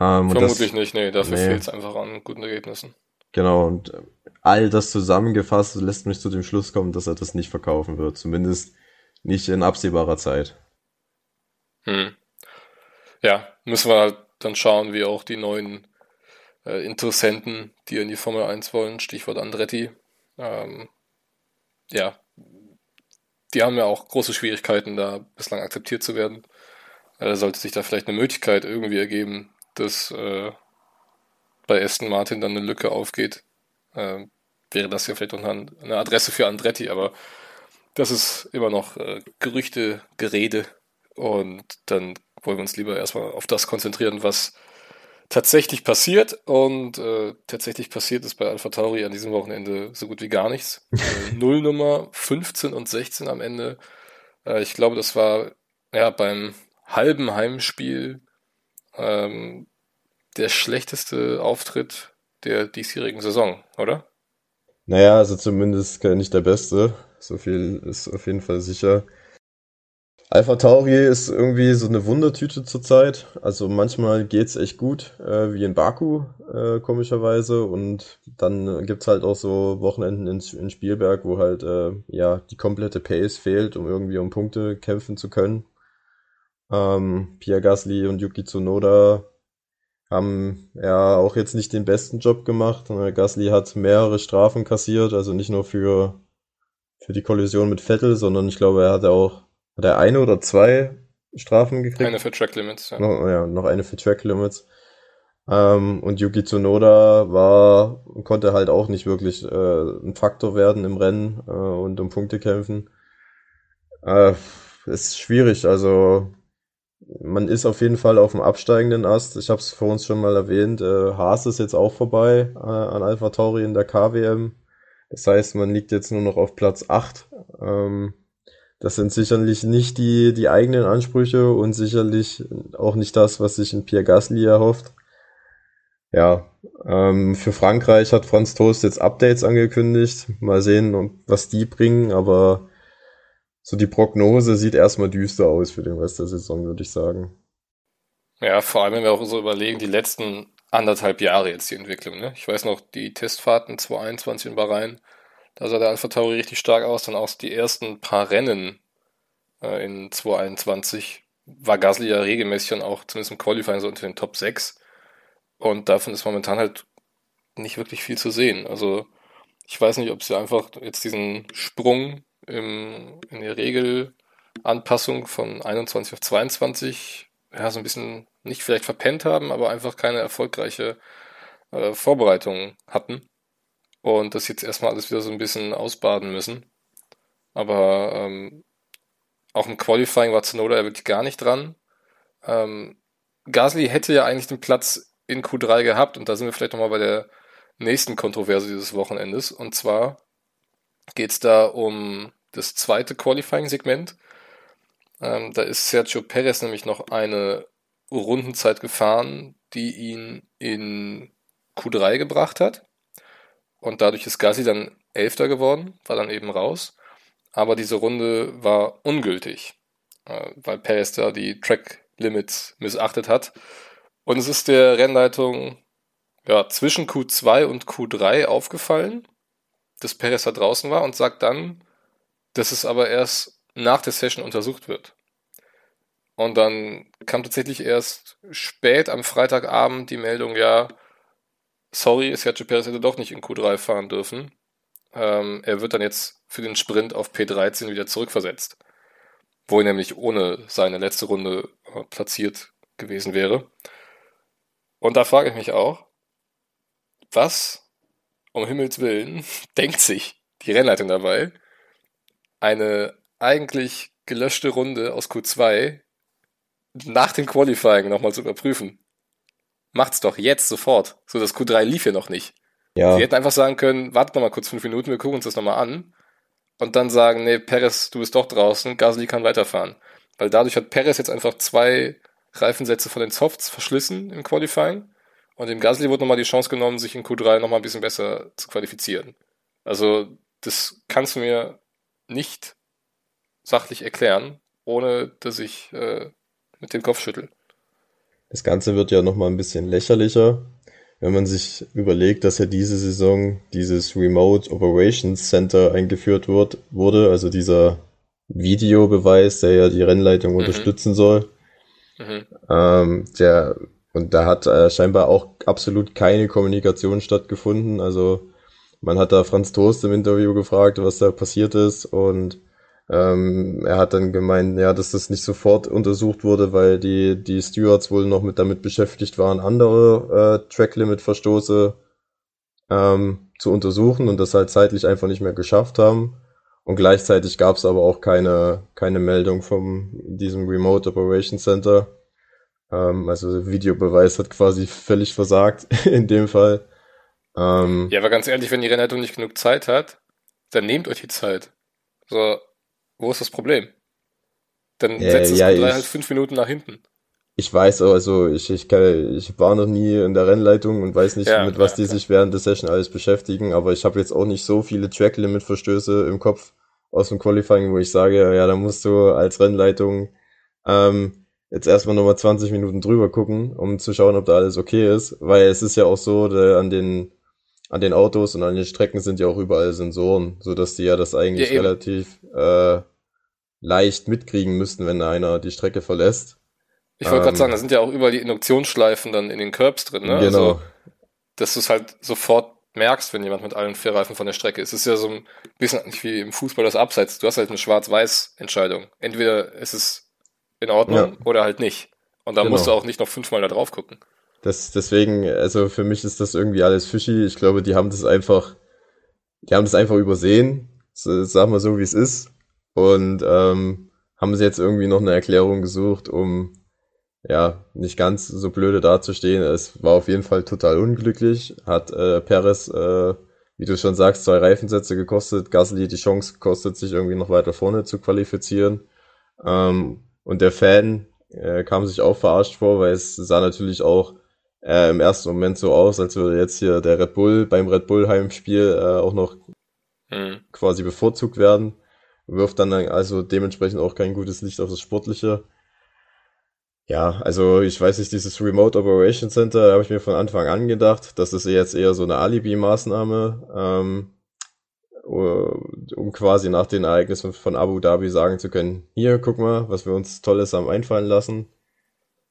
Ähm, Vermutlich das, nicht, nee, dafür nee. fehlt es einfach an guten Ergebnissen. Genau, und äh, all das zusammengefasst lässt mich zu dem Schluss kommen, dass er das nicht verkaufen wird. Zumindest nicht in absehbarer Zeit. Hm. Ja, müssen wir dann schauen, wie auch die neuen äh, Interessenten, die in die Formel 1 wollen, Stichwort Andretti, ähm, ja, die haben ja auch große Schwierigkeiten, da bislang akzeptiert zu werden. Äh, sollte sich da vielleicht eine Möglichkeit irgendwie ergeben, dass äh, bei Aston Martin dann eine Lücke aufgeht, äh, wäre das ja vielleicht auch eine, Adresse für Andretti, aber das ist immer noch äh, Gerüchte, Gerede und dann wollen wir uns lieber erstmal auf das konzentrieren, was tatsächlich passiert und äh, tatsächlich passiert ist bei Alpha Tauri an diesem Wochenende so gut wie gar nichts. Äh, Nullnummer 15 und 16 am Ende. Äh, ich glaube, das war ja beim halben Heimspiel ähm, der schlechteste Auftritt der diesjährigen Saison, oder? Naja, also zumindest nicht der beste. So viel ist auf jeden Fall sicher. Alpha Tauri ist irgendwie so eine Wundertüte zurzeit. Also manchmal geht's echt gut, äh, wie in Baku, äh, komischerweise. Und dann gibt's halt auch so Wochenenden in, in Spielberg, wo halt äh, ja die komplette Pace fehlt, um irgendwie um Punkte kämpfen zu können. Ähm, Pierre Gasly und Yuki Tsunoda haben ja auch jetzt nicht den besten Job gemacht. Gasly hat mehrere Strafen kassiert, also nicht nur für, für die Kollision mit Vettel, sondern ich glaube, er hatte auch, hat er eine oder zwei Strafen gekriegt? Eine für Track Limits, ja. Noch, ja, noch eine für Track Limits. Ähm, und Yuki Tsunoda war, konnte halt auch nicht wirklich äh, ein Faktor werden im Rennen äh, und um Punkte kämpfen. Äh, ist schwierig, also man ist auf jeden Fall auf dem absteigenden Ast. Ich habe es vor uns schon mal erwähnt. Äh, Haas ist jetzt auch vorbei äh, an Alpha Tauri in der KWM. Das heißt, man liegt jetzt nur noch auf Platz 8. Ähm, das sind sicherlich nicht die, die eigenen Ansprüche und sicherlich auch nicht das, was sich in Pierre Gasly erhofft. Ja, ähm, für Frankreich hat Franz Toast jetzt Updates angekündigt. Mal sehen, was die bringen, aber so die Prognose sieht erstmal düster aus für den Rest der Saison, würde ich sagen. Ja, vor allem, wenn wir auch so überlegen, die letzten anderthalb Jahre jetzt die Entwicklung. Ne? Ich weiß noch, die Testfahrten 2021 in Bahrain, da sah der Alpha Tauri richtig stark aus. Dann auch die ersten paar Rennen äh, in 2021 war Gasly ja regelmäßig und auch zumindest im Qualifying so unter den Top 6. Und davon ist momentan halt nicht wirklich viel zu sehen. Also ich weiß nicht, ob sie einfach jetzt diesen Sprung im, in der Regel Anpassung von 21 auf 22 ja, so ein bisschen nicht vielleicht verpennt haben, aber einfach keine erfolgreiche äh, Vorbereitung hatten und das jetzt erstmal alles wieder so ein bisschen ausbaden müssen. Aber ähm, auch im Qualifying war Zunoda ja wirklich gar nicht dran. Ähm, Gasly hätte ja eigentlich den Platz in Q3 gehabt und da sind wir vielleicht nochmal bei der nächsten Kontroverse dieses Wochenendes. Und zwar geht es da um das zweite Qualifying-Segment. Ähm, da ist Sergio Perez nämlich noch eine Rundenzeit gefahren, die ihn in Q3 gebracht hat. Und dadurch ist Gasly dann Elfter geworden, war dann eben raus. Aber diese Runde war ungültig, äh, weil Perez da die Track Limits missachtet hat. Und es ist der Rennleitung ja, zwischen Q2 und Q3 aufgefallen, dass Perez da draußen war und sagt dann, dass es aber erst nach der Session untersucht wird. Und dann kam tatsächlich erst spät am Freitagabend die Meldung, ja, sorry, Sergio Perez hätte doch nicht in Q3 fahren dürfen. Ähm, er wird dann jetzt für den Sprint auf P13 wieder zurückversetzt. Wo er nämlich ohne seine letzte Runde äh, platziert gewesen wäre. Und da frage ich mich auch, was um Himmels Willen denkt sich die Rennleitung dabei, eine eigentlich gelöschte Runde aus Q2 nach dem Qualifying nochmal zu überprüfen. Macht's doch jetzt sofort. So, das Q3 lief ja noch nicht. Ja. Sie hätten einfach sagen können, warte noch mal kurz fünf Minuten, wir gucken uns das nochmal an. Und dann sagen, nee, Perez, du bist doch draußen, Gasly kann weiterfahren. Weil dadurch hat Perez jetzt einfach zwei Reifensätze von den Softs verschlissen im Qualifying. Und dem Gasly wurde nochmal die Chance genommen, sich in Q3 nochmal ein bisschen besser zu qualifizieren. Also, das kannst du mir nicht sachlich erklären, ohne dass ich äh, mit dem Kopf schüttel. Das Ganze wird ja nochmal ein bisschen lächerlicher, wenn man sich überlegt, dass ja diese Saison dieses Remote Operations Center eingeführt wird, wurde, also dieser Videobeweis, der ja die Rennleitung mhm. unterstützen soll. Mhm. Ähm, der, und da hat äh, scheinbar auch absolut keine Kommunikation stattgefunden. Also man hat da Franz Toast im Interview gefragt, was da passiert ist und ähm, er hat dann gemeint, ja, dass das nicht sofort untersucht wurde, weil die, die Stewards wohl noch mit damit beschäftigt waren, andere äh, Track-Limit-Verstoße ähm, zu untersuchen und das halt zeitlich einfach nicht mehr geschafft haben. Und gleichzeitig gab es aber auch keine, keine Meldung von diesem Remote Operation Center. Ähm, also Videobeweis hat quasi völlig versagt in dem Fall. Ähm, ja, aber ganz ehrlich, wenn die Rennleitung nicht genug Zeit hat, dann nehmt euch die Zeit. So, wo ist das Problem? Dann äh, setzt das ja, Q3 halt fünf Minuten nach hinten. Ich weiß also, ich, ich, kann, ich war noch nie in der Rennleitung und weiß nicht, ja, mit was ja, die klar. sich während der Session alles beschäftigen, aber ich habe jetzt auch nicht so viele Track-Limit-Verstöße im Kopf aus dem Qualifying, wo ich sage, ja, da musst du als Rennleitung ähm, jetzt erstmal nochmal 20 Minuten drüber gucken, um zu schauen, ob da alles okay ist, weil es ist ja auch so, an den an den Autos und an den Strecken sind ja auch überall Sensoren, so dass die ja das eigentlich ja, relativ äh, leicht mitkriegen müssten, wenn einer die Strecke verlässt. Ich wollte ähm, gerade sagen, da sind ja auch überall die Induktionsschleifen dann in den Curbs drin, ne? Genau. Also, dass du es halt sofort merkst, wenn jemand mit allen vier Reifen von der Strecke ist. Es ist ja so ein bisschen nicht wie im Fußball das Abseits. Du hast halt eine Schwarz-Weiß-Entscheidung. Entweder ist es in Ordnung ja. oder halt nicht. Und da genau. musst du auch nicht noch fünfmal da drauf gucken. Das, deswegen, also für mich ist das irgendwie alles fishy. Ich glaube, die haben das einfach, die haben das einfach übersehen. So, sag mal so, wie es ist. Und ähm, haben sie jetzt irgendwie noch eine Erklärung gesucht, um ja nicht ganz so blöde dazustehen. Es war auf jeden Fall total unglücklich. Hat äh, Perez, äh, wie du schon sagst, zwei Reifensätze gekostet. Gasly die Chance gekostet, sich irgendwie noch weiter vorne zu qualifizieren. Ähm, und der Fan äh, kam sich auch verarscht vor, weil es sah natürlich auch äh, im ersten Moment so aus, als würde jetzt hier der Red Bull beim Red Bull Heimspiel äh, auch noch mhm. quasi bevorzugt werden. Wirft dann also dementsprechend auch kein gutes Licht auf das Sportliche. Ja, also ich weiß nicht, dieses Remote Operation Center, habe ich mir von Anfang an gedacht, das ist jetzt eher so eine Alibi-Maßnahme, ähm, um quasi nach den Ereignissen von Abu Dhabi sagen zu können, hier, guck mal, was wir uns Tolles haben einfallen lassen.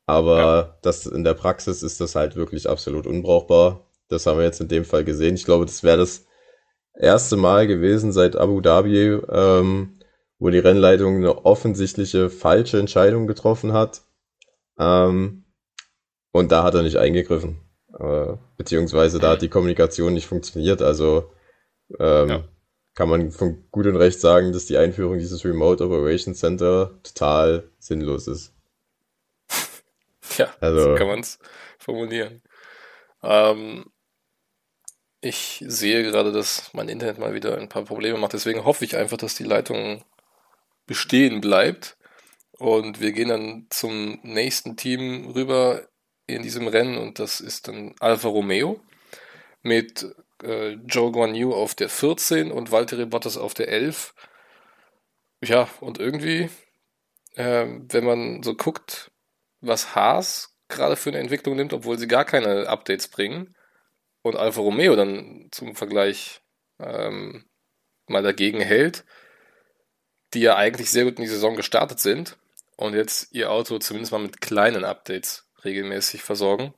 Aber ja. das in der Praxis ist das halt wirklich absolut unbrauchbar. Das haben wir jetzt in dem Fall gesehen. Ich glaube, das wäre das erste Mal gewesen seit Abu Dhabi, ähm, wo die Rennleitung eine offensichtliche falsche Entscheidung getroffen hat. Ähm, und da hat er nicht eingegriffen. Äh, beziehungsweise da hat die Kommunikation nicht funktioniert. Also ähm, ja. kann man von gut und recht sagen, dass die Einführung dieses Remote Operation Center total sinnlos ist. Ja, also. so kann man es formulieren. Ähm, ich sehe gerade, dass mein Internet mal wieder ein paar Probleme macht. Deswegen hoffe ich einfach, dass die Leitung bestehen bleibt. Und wir gehen dann zum nächsten Team rüber in diesem Rennen und das ist dann Alfa Romeo mit äh, Joe Guan Yu auf der 14 und Valtteri Bottas auf der 11. Ja, und irgendwie, äh, wenn man so guckt, was Haas gerade für eine Entwicklung nimmt, obwohl sie gar keine Updates bringen, und Alfa Romeo dann zum Vergleich ähm, mal dagegen hält, die ja eigentlich sehr gut in die Saison gestartet sind und jetzt ihr Auto zumindest mal mit kleinen Updates regelmäßig versorgen.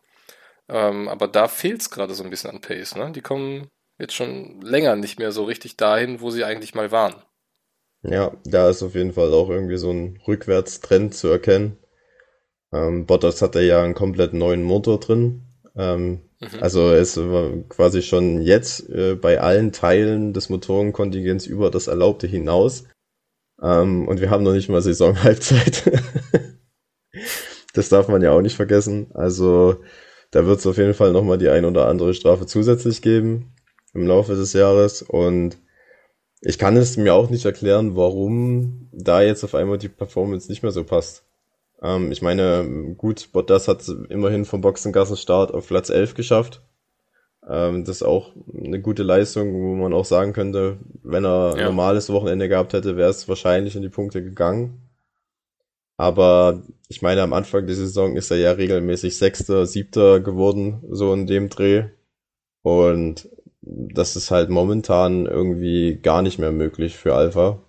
Ähm, aber da fehlt es gerade so ein bisschen an Pace. Ne? Die kommen jetzt schon länger nicht mehr so richtig dahin, wo sie eigentlich mal waren. Ja, da ist auf jeden Fall auch irgendwie so ein Rückwärtstrend zu erkennen. Ähm, Bottas hatte ja einen komplett neuen Motor drin. Ähm, Mhm. Also es war quasi schon jetzt äh, bei allen Teilen des Motorenkontingents über das Erlaubte hinaus. Ähm, und wir haben noch nicht mal Saisonhalbzeit. das darf man ja auch nicht vergessen. Also da wird es auf jeden Fall nochmal die ein oder andere Strafe zusätzlich geben im Laufe des Jahres. Und ich kann es mir auch nicht erklären, warum da jetzt auf einmal die Performance nicht mehr so passt. Ähm, ich meine, gut, Bottas hat immerhin vom Boxengassenstart auf Platz 11 geschafft. Ähm, das ist auch eine gute Leistung, wo man auch sagen könnte, wenn er ein normales Wochenende gehabt hätte, wäre es wahrscheinlich in die Punkte gegangen. Aber ich meine, am Anfang der Saison ist er ja regelmäßig Sechster, Siebter geworden, so in dem Dreh. Und das ist halt momentan irgendwie gar nicht mehr möglich für Alpha.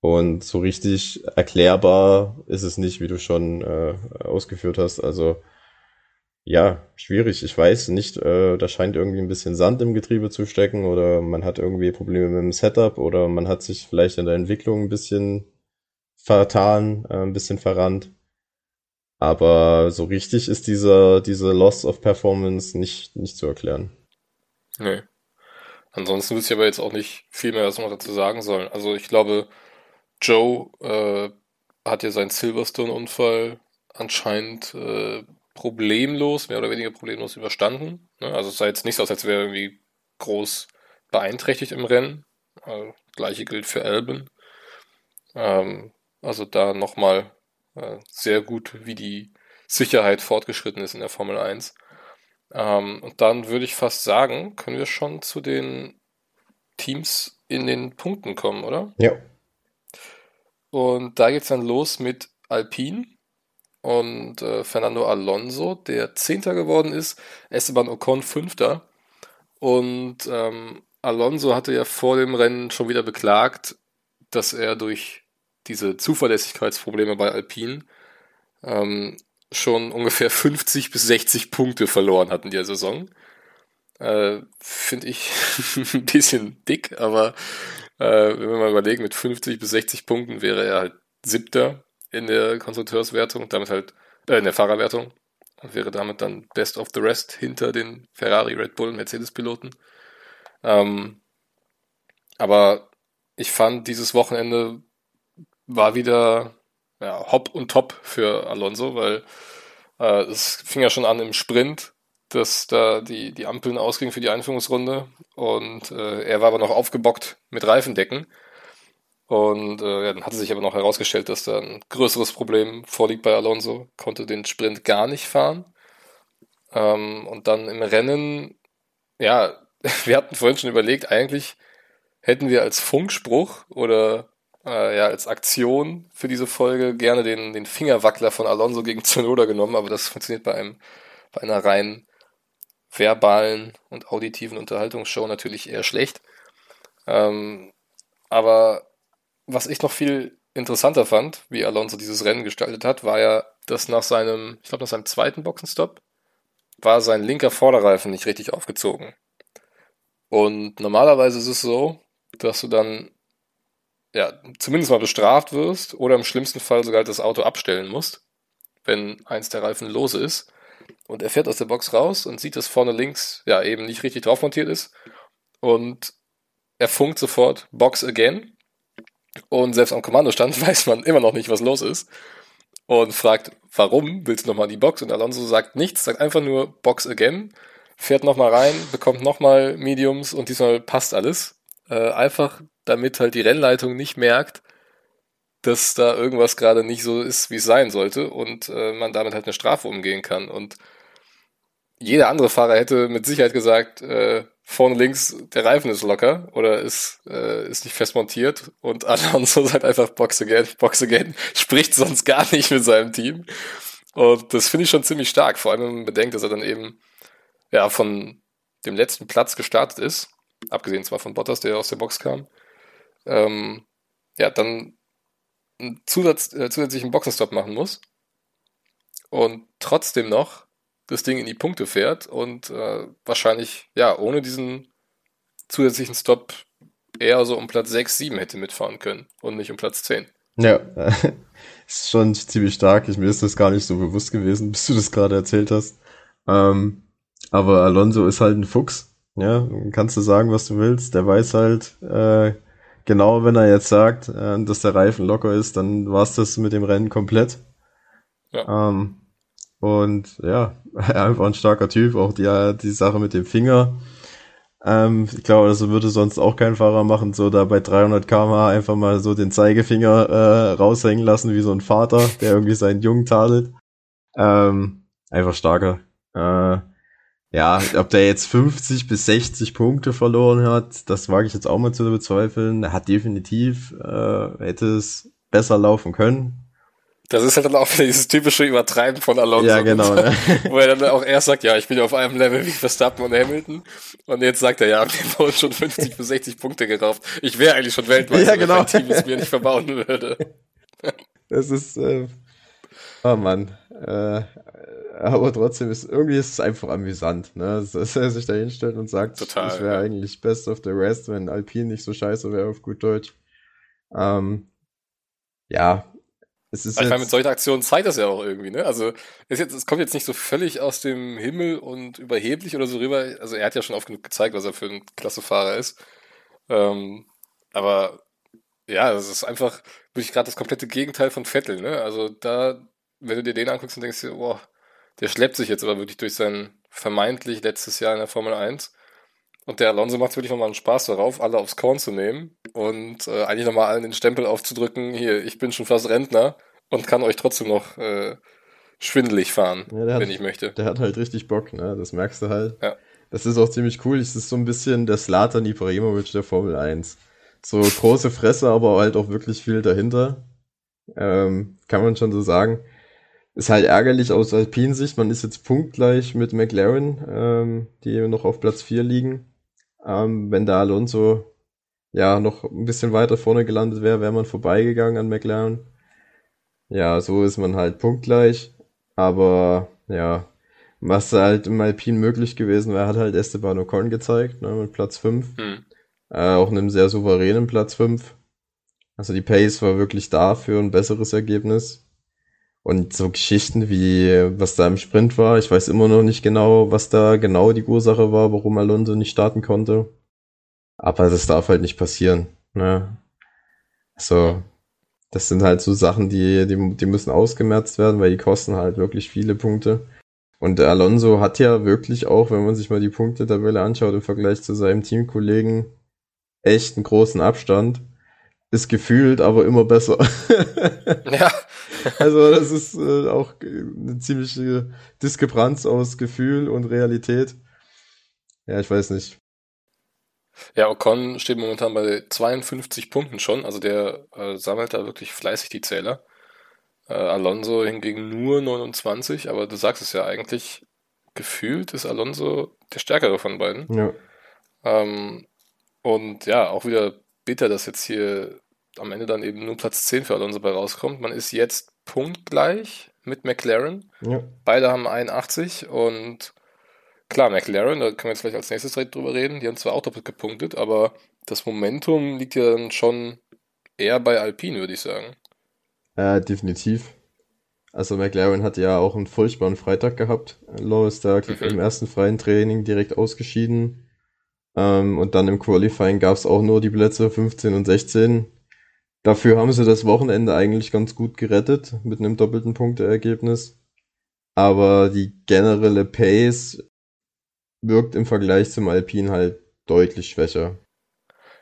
Und so richtig erklärbar ist es nicht, wie du schon äh, ausgeführt hast. Also ja, schwierig. Ich weiß nicht, äh, da scheint irgendwie ein bisschen Sand im Getriebe zu stecken oder man hat irgendwie Probleme mit dem Setup oder man hat sich vielleicht in der Entwicklung ein bisschen vertan, äh, ein bisschen verrannt. Aber so richtig ist dieser, diese Loss of Performance nicht, nicht zu erklären. Nee. Ansonsten wüsste ich aber jetzt auch nicht viel mehr, was man dazu sagen soll. Also ich glaube, Joe äh, hat ja seinen Silverstone-Unfall anscheinend äh, problemlos, mehr oder weniger problemlos überstanden. Ne? Also es sah jetzt nicht so aus, als wäre er irgendwie groß beeinträchtigt im Rennen. Äh, gleiche gilt für Albin. Ähm, also da nochmal äh, sehr gut, wie die Sicherheit fortgeschritten ist in der Formel 1. Ähm, und dann würde ich fast sagen, können wir schon zu den Teams in den Punkten kommen, oder? Ja. Und da geht es dann los mit Alpine und äh, Fernando Alonso, der Zehnter geworden ist, Esteban Ocon Fünfter. Und ähm, Alonso hatte ja vor dem Rennen schon wieder beklagt, dass er durch diese Zuverlässigkeitsprobleme bei Alpine ähm, schon ungefähr 50 bis 60 Punkte verloren hat in der Saison. Äh, Finde ich ein bisschen dick, aber äh, wenn wir mal überlegen, mit 50 bis 60 Punkten wäre er halt siebter in der Konstrukteurswertung, damit halt, äh, in der Fahrerwertung und wäre damit dann Best of the Rest hinter den Ferrari, Red Bull, Mercedes-Piloten. Ähm, aber ich fand, dieses Wochenende war wieder ja, hopp und top für Alonso, weil äh, es fing ja schon an im Sprint dass da die, die Ampeln ausgingen für die Einführungsrunde und äh, er war aber noch aufgebockt mit Reifendecken. Und äh, ja, dann hatte sich aber noch herausgestellt, dass da ein größeres Problem vorliegt bei Alonso, konnte den Sprint gar nicht fahren. Ähm, und dann im Rennen, ja, wir hatten vorhin schon überlegt, eigentlich hätten wir als Funkspruch oder äh, ja, als Aktion für diese Folge gerne den, den Fingerwackler von Alonso gegen Zunoda genommen, aber das funktioniert bei einem bei einer rein verbalen und auditiven Unterhaltungsshow natürlich eher schlecht. Ähm, aber was ich noch viel interessanter fand, wie Alonso dieses Rennen gestaltet hat, war ja, dass nach seinem, ich glaube nach seinem zweiten Boxenstopp, war sein linker Vorderreifen nicht richtig aufgezogen. Und normalerweise ist es so, dass du dann ja zumindest mal bestraft wirst oder im schlimmsten Fall sogar das Auto abstellen musst, wenn eins der Reifen lose ist. Und er fährt aus der Box raus und sieht, dass vorne links ja eben nicht richtig drauf montiert ist. Und er funkt sofort Box again. Und selbst am Kommandostand weiß man immer noch nicht, was los ist. und fragt, warum willst du nochmal die Box? Und Alonso sagt nichts, sagt einfach nur Box again, fährt nochmal rein, bekommt nochmal Mediums und diesmal passt alles. Äh, einfach damit halt die Rennleitung nicht merkt, dass da irgendwas gerade nicht so ist, wie es sein sollte und äh, man damit halt eine Strafe umgehen kann. Und jeder andere Fahrer hätte mit Sicherheit gesagt, äh, vorne links, der Reifen ist locker oder ist, äh, ist nicht fest montiert und Alonso sagt einfach Box again, Box again, spricht sonst gar nicht mit seinem Team. Und das finde ich schon ziemlich stark, vor allem wenn man bedenkt, dass er dann eben ja von dem letzten Platz gestartet ist, abgesehen zwar von Bottas, der aus der Box kam, ähm, ja, dann einen Zusatz, äh, zusätzlichen Boxenstopp machen muss und trotzdem noch das Ding in die Punkte fährt und äh, wahrscheinlich, ja, ohne diesen zusätzlichen Stop eher so um Platz 6, 7 hätte mitfahren können und nicht um Platz 10. Ja, ist schon ziemlich stark. Ich, mir ist das gar nicht so bewusst gewesen, bis du das gerade erzählt hast. Ähm, aber Alonso ist halt ein Fuchs. Ja, kannst du sagen, was du willst. Der weiß halt, äh, genau, wenn er jetzt sagt, äh, dass der Reifen locker ist, dann war es das mit dem Rennen komplett. Ja. Ähm, und ja, einfach ein starker Typ. Auch die, die Sache mit dem Finger. Ähm, ich glaube, das würde sonst auch kein Fahrer machen, so da bei 300 km einfach mal so den Zeigefinger äh, raushängen lassen, wie so ein Vater, der irgendwie seinen Jungen tadelt. Ähm, einfach starker. Äh, ja, ob der jetzt 50 bis 60 Punkte verloren hat, das wage ich jetzt auch mal zu bezweifeln. Er hat definitiv, äh, hätte es besser laufen können. Das ist halt dann auch wieder dieses typische Übertreiben von Alonso. Ja, genau. Ne? Wo er dann auch erst sagt, ja, ich bin auf einem Level wie Verstappen und Hamilton. Und jetzt sagt er, ja, mir wurden schon 50 bis 60 Punkte gerauft. Ich wäre eigentlich schon Weltmeister, ja, genau. wenn mein Team es mir nicht verbauen würde. Das ist, äh, oh Mann. Äh, aber trotzdem ist irgendwie ist es einfach amüsant, ne? Dass er sich da hinstellt und sagt, Total, ich wäre ja. eigentlich best of the rest, wenn Alpine nicht so scheiße wäre auf gut Deutsch. Ähm, ja, es ist. Ich meine, mit solchen Aktionen zeigt das ja auch irgendwie, ne? Also es, jetzt, es kommt jetzt nicht so völlig aus dem Himmel und überheblich oder so rüber. Also er hat ja schon oft genug gezeigt, was er für ein Klassefahrer ist. Ähm, aber ja, das ist einfach wirklich gerade das komplette Gegenteil von Vettel, ne? Also da, wenn du dir den anguckst und denkst dir, boah, der schleppt sich jetzt aber wirklich durch sein vermeintlich letztes Jahr in der Formel 1. Und der Alonso macht wirklich nochmal einen Spaß darauf, alle aufs Korn zu nehmen und äh, eigentlich nochmal allen den Stempel aufzudrücken, hier, ich bin schon fast Rentner und kann euch trotzdem noch äh, schwindelig fahren, ja, wenn hat, ich möchte. Der hat halt richtig Bock, ne? Das merkst du halt. Ja. Das ist auch ziemlich cool. Es ist so ein bisschen der Slatan Ibrahimovic der Formel 1. So große Fresse, aber halt auch wirklich viel dahinter. Ähm, kann man schon so sagen. Ist halt ärgerlich aus Alpin-Sicht. Man ist jetzt punktgleich mit McLaren, ähm, die noch auf Platz 4 ligen. Ähm, wenn da Alonso ja noch ein bisschen weiter vorne gelandet wäre, wäre man vorbeigegangen an McLaren. Ja, so ist man halt punktgleich. Aber ja, was halt im Alpin möglich gewesen wäre, hat halt Esteban Ocon gezeigt, ne, mit Platz 5. Hm. Äh, auch einem sehr souveränen Platz 5. Also die Pace war wirklich da für ein besseres Ergebnis. Und so Geschichten wie, was da im Sprint war, ich weiß immer noch nicht genau, was da genau die Ursache war, warum Alonso nicht starten konnte. Aber das darf halt nicht passieren. Ne? So, das sind halt so Sachen, die, die, die müssen ausgemerzt werden, weil die kosten halt wirklich viele Punkte. Und Alonso hat ja wirklich auch, wenn man sich mal die Punktetabelle anschaut im Vergleich zu seinem Teamkollegen, echt einen großen Abstand. Ist gefühlt aber immer besser. ja, also das ist äh, auch eine ziemliche Diskrepanz aus Gefühl und Realität. Ja, ich weiß nicht. Ja, Ocon steht momentan bei 52 Punkten schon, also der äh, sammelt da wirklich fleißig die Zähler. Äh, Alonso hingegen nur 29, aber du sagst es ja eigentlich, gefühlt ist Alonso der stärkere von beiden. Ja. Ähm, und ja, auch wieder bitter, dass jetzt hier am Ende dann eben nur Platz 10 für Alonso bei rauskommt. Man ist jetzt punktgleich mit McLaren. Ja. Beide haben 81 und klar, McLaren, da können wir jetzt vielleicht als nächstes direkt drüber reden, die haben zwar auch doppelt gepunktet, aber das Momentum liegt ja dann schon eher bei Alpine, würde ich sagen. Ja, definitiv. Also McLaren hat ja auch einen furchtbaren Freitag gehabt. Lois da mhm. im ersten freien Training direkt ausgeschieden. Ähm, und dann im Qualifying gab es auch nur die Plätze 15 und 16 Dafür haben sie das Wochenende eigentlich ganz gut gerettet mit einem doppelten Punkteergebnis. Aber die generelle Pace wirkt im Vergleich zum Alpin halt deutlich schwächer.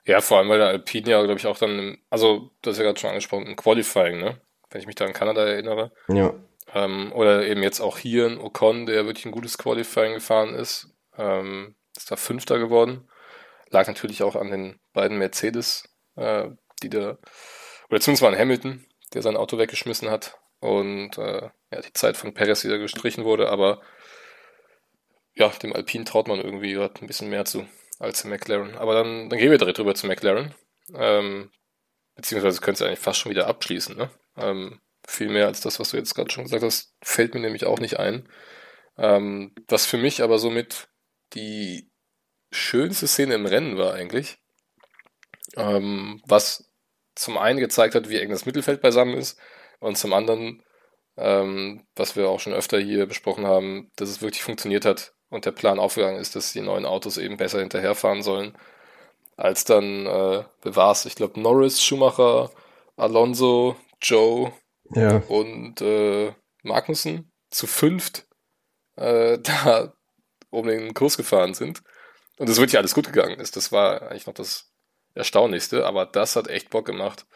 Ja, vor allem, weil der Alpine ja, glaube ich, auch dann, im, also, das ist ja gerade schon angesprochen, im Qualifying, ne? Wenn ich mich da an Kanada erinnere. Ja. Ähm, oder eben jetzt auch hier in Ocon, der wirklich ein gutes Qualifying gefahren ist. Ähm, ist da Fünfter geworden. Lag natürlich auch an den beiden Mercedes, äh, die da, oder zumindest mal an Hamilton, der sein Auto weggeschmissen hat und äh, ja, die Zeit von Perez wieder gestrichen wurde, aber ja, dem Alpine traut man irgendwie gerade ein bisschen mehr zu als dem McLaren. Aber dann, dann gehen wir direkt rüber zu McLaren. Ähm, beziehungsweise könntest du eigentlich fast schon wieder abschließen, ne? Ähm, viel mehr als das, was du jetzt gerade schon gesagt hast, fällt mir nämlich auch nicht ein. Ähm, was für mich aber somit die schönste Szene im Rennen war eigentlich, ähm, was zum einen gezeigt hat, wie eng das Mittelfeld beisammen ist und zum anderen, ähm, was wir auch schon öfter hier besprochen haben, dass es wirklich funktioniert hat und der Plan aufgegangen ist, dass die neuen Autos eben besser hinterherfahren sollen, als dann, äh, wer war es? Ich glaube Norris, Schumacher, Alonso, Joe Ja. und äh, Magnussen zu fünft äh, da um den Kurs gefahren sind. Und es wirklich alles gut gegangen ist. Das war eigentlich noch das Erstaunlichste, aber das hat echt Bock gemacht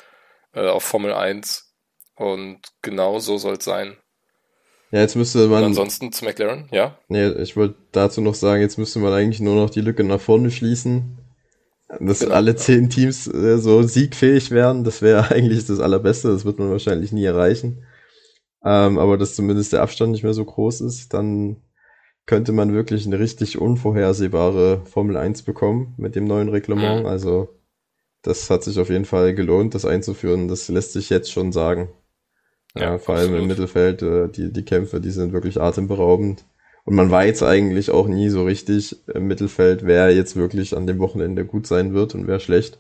äh, auf Formel 1. Und genau so soll es sein. Ja, jetzt müsste Und man. ansonsten zu McLaren, ja? Nee, ich wollte dazu noch sagen, jetzt müsste man eigentlich nur noch die Lücke nach vorne schließen. Dass Genau. alle zehn Teams äh, so siegfähig wären, das wäre eigentlich das Allerbeste. Das wird man wahrscheinlich nie erreichen. Ähm, aber dass zumindest der Abstand nicht mehr so groß ist, dann könnte man wirklich eine richtig unvorhersehbare Formel 1 bekommen mit dem neuen Reglement. Mhm. Also das hat sich auf jeden Fall gelohnt, das einzuführen. Das lässt sich jetzt schon sagen. Ja, Ja, vor allem im absolut. Mittelfeld, äh, die, die Kämpfe, die sind wirklich atemberaubend. Und man weiß eigentlich auch nie so richtig im Mittelfeld, wer jetzt wirklich an dem Wochenende gut sein wird und wer schlecht.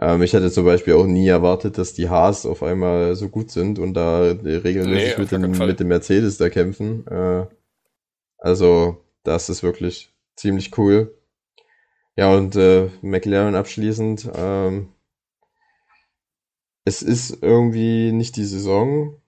Ähm, ich hätte zum Beispiel auch nie erwartet, dass die Haas auf einmal so gut sind und da Nee, regelmäßig auf mit, dem, mit dem Mercedes da kämpfen. Äh, also, das ist wirklich ziemlich cool. Ja, und äh, McLaren abschließend, ähm, es ist irgendwie nicht die Saison,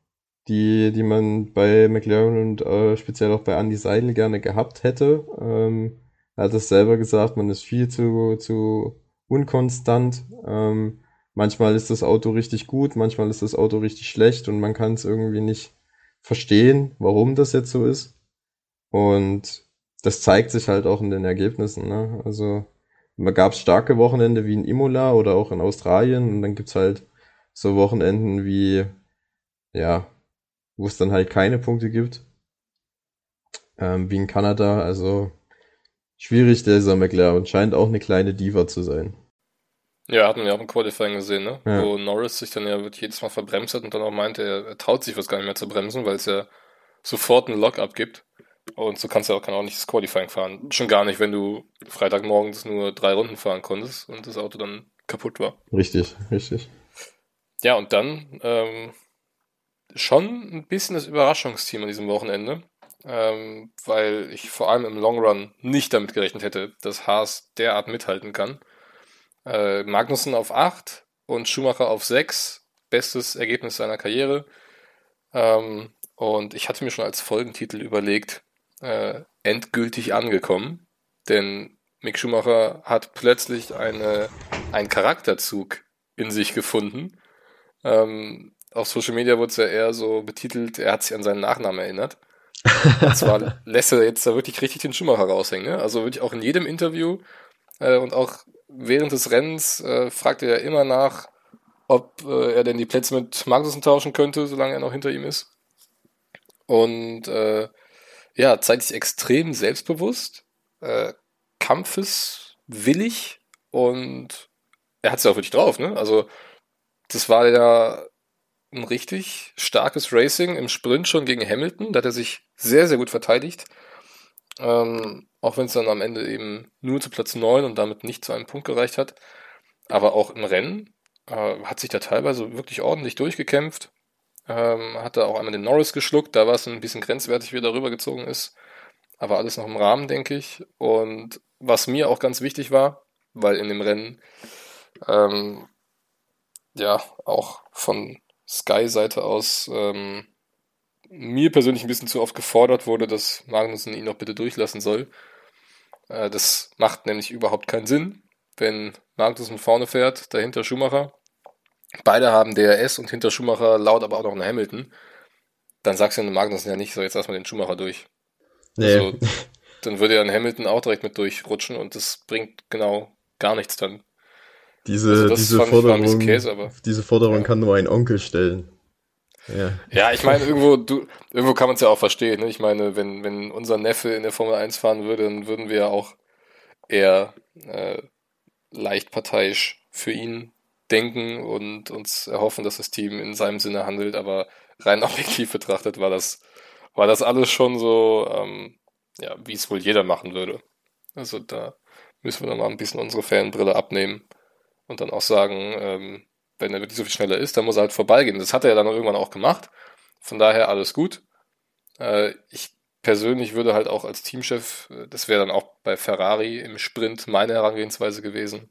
die, die man bei McLaren und äh, speziell auch bei Andy Seidel gerne gehabt hätte. Ähm, er hat es selber gesagt, man ist viel zu, zu unkonstant. Ähm, manchmal ist das Auto richtig gut, manchmal ist das Auto richtig schlecht und man kann es irgendwie nicht verstehen, warum das jetzt so ist. Und das zeigt sich halt auch in den Ergebnissen. Ne? Also gab es starke Wochenende wie in Imola oder auch in Australien und dann gibt's halt so Wochenenden wie, ja, wo es dann halt keine Punkte gibt, ähm, wie in Kanada. Also schwierig dieser McLaren. Scheint auch eine kleine Diva zu sein. Ja, hatten wir auch im Qualifying gesehen, ne? Ja. Wo Norris sich dann ja wirklich jedes Mal verbremst hat und dann auch meinte, er, er traut sich was gar nicht mehr zu bremsen, weil es ja sofort einen Lock abgibt. Und so kannst du auch, kann auch nicht das Qualifying fahren. Schon gar nicht, wenn du Freitagmorgens nur drei Runden fahren konntest und das Auto dann kaputt war. Richtig, richtig. Ja, und dann ähm, schon ein bisschen das Überraschungsteam an diesem Wochenende, ähm, weil ich vor allem im Long Run nicht damit gerechnet hätte, dass Haas derart mithalten kann. Äh, Magnussen auf 8 und Schumacher auf 6, bestes Ergebnis seiner Karriere. Ähm, und ich hatte mir schon als Folgentitel überlegt, äh, endgültig angekommen, denn Mick Schumacher hat plötzlich eine, einen Charakterzug in sich gefunden. Ähm, auf Social Media wurde es ja eher so betitelt, er hat sich an seinen Nachnamen erinnert. Und zwar lässt er jetzt da wirklich richtig den Schumacher raushängen. Ne? Also wirklich auch in jedem Interview äh, und auch während des Rennens äh, fragt er ja immer nach, ob äh, er denn die Plätze mit Magnussen tauschen könnte, solange er noch hinter ihm ist. Und äh, ja, zeigt sich extrem selbstbewusst, äh, kampfeswillig und er hat es ja auch wirklich drauf, ne? Also das war ja ein richtig starkes Racing im Sprint schon gegen Hamilton. Da hat er sich sehr, sehr gut verteidigt. Ähm, auch wenn es dann am Ende eben nur zu Platz 9 und damit nicht zu einem Punkt gereicht hat. Aber auch im Rennen äh, hat sich da teilweise wirklich ordentlich durchgekämpft. Ähm, hat da auch einmal den Norris geschluckt. Da war es ein bisschen grenzwertig, wie er darüber gezogen ist. Aber alles noch im Rahmen, denke ich. Und was mir auch ganz wichtig war, weil in dem Rennen ähm, ja, auch von Sky-Seite aus ähm, mir persönlich ein bisschen zu oft gefordert wurde, dass Magnussen ihn noch bitte durchlassen soll. Äh, das macht nämlich überhaupt keinen Sinn, wenn Magnussen vorne fährt, dahinter Schumacher. Beide haben DRS und hinter Schumacher laut aber auch noch einen Hamilton. Dann sagst du Magnussen ja nicht, so jetzt lass mal den Schumacher durch. Nee. Also, dann würde ja ein Hamilton auch direkt mit durchrutschen und das bringt genau gar nichts dann. Diese, also diese Forderung, Käse, diese Forderung ja. kann nur ein Onkel stellen. Ja, ja ich meine, irgendwo, du, irgendwo kann man es ja auch verstehen. Ne? Ich meine, wenn, wenn unser Neffe in der Formel 1 fahren würde, dann würden wir ja auch eher äh, leicht parteiisch für ihn denken und uns erhoffen, dass das Team in seinem Sinne handelt. Aber rein objektiv betrachtet war das, war das alles schon so, ähm, ja, wie es wohl jeder machen würde. Also da müssen wir nochmal ein bisschen unsere Fanbrille abnehmen und dann auch sagen, ähm, wenn er wirklich so viel schneller ist, dann muss er halt vorbeigehen. Das hat er ja dann irgendwann auch gemacht. Von daher alles gut. Äh, ich persönlich würde halt auch als Teamchef, äh, das wäre dann auch bei Ferrari im Sprint meine Herangehensweise gewesen,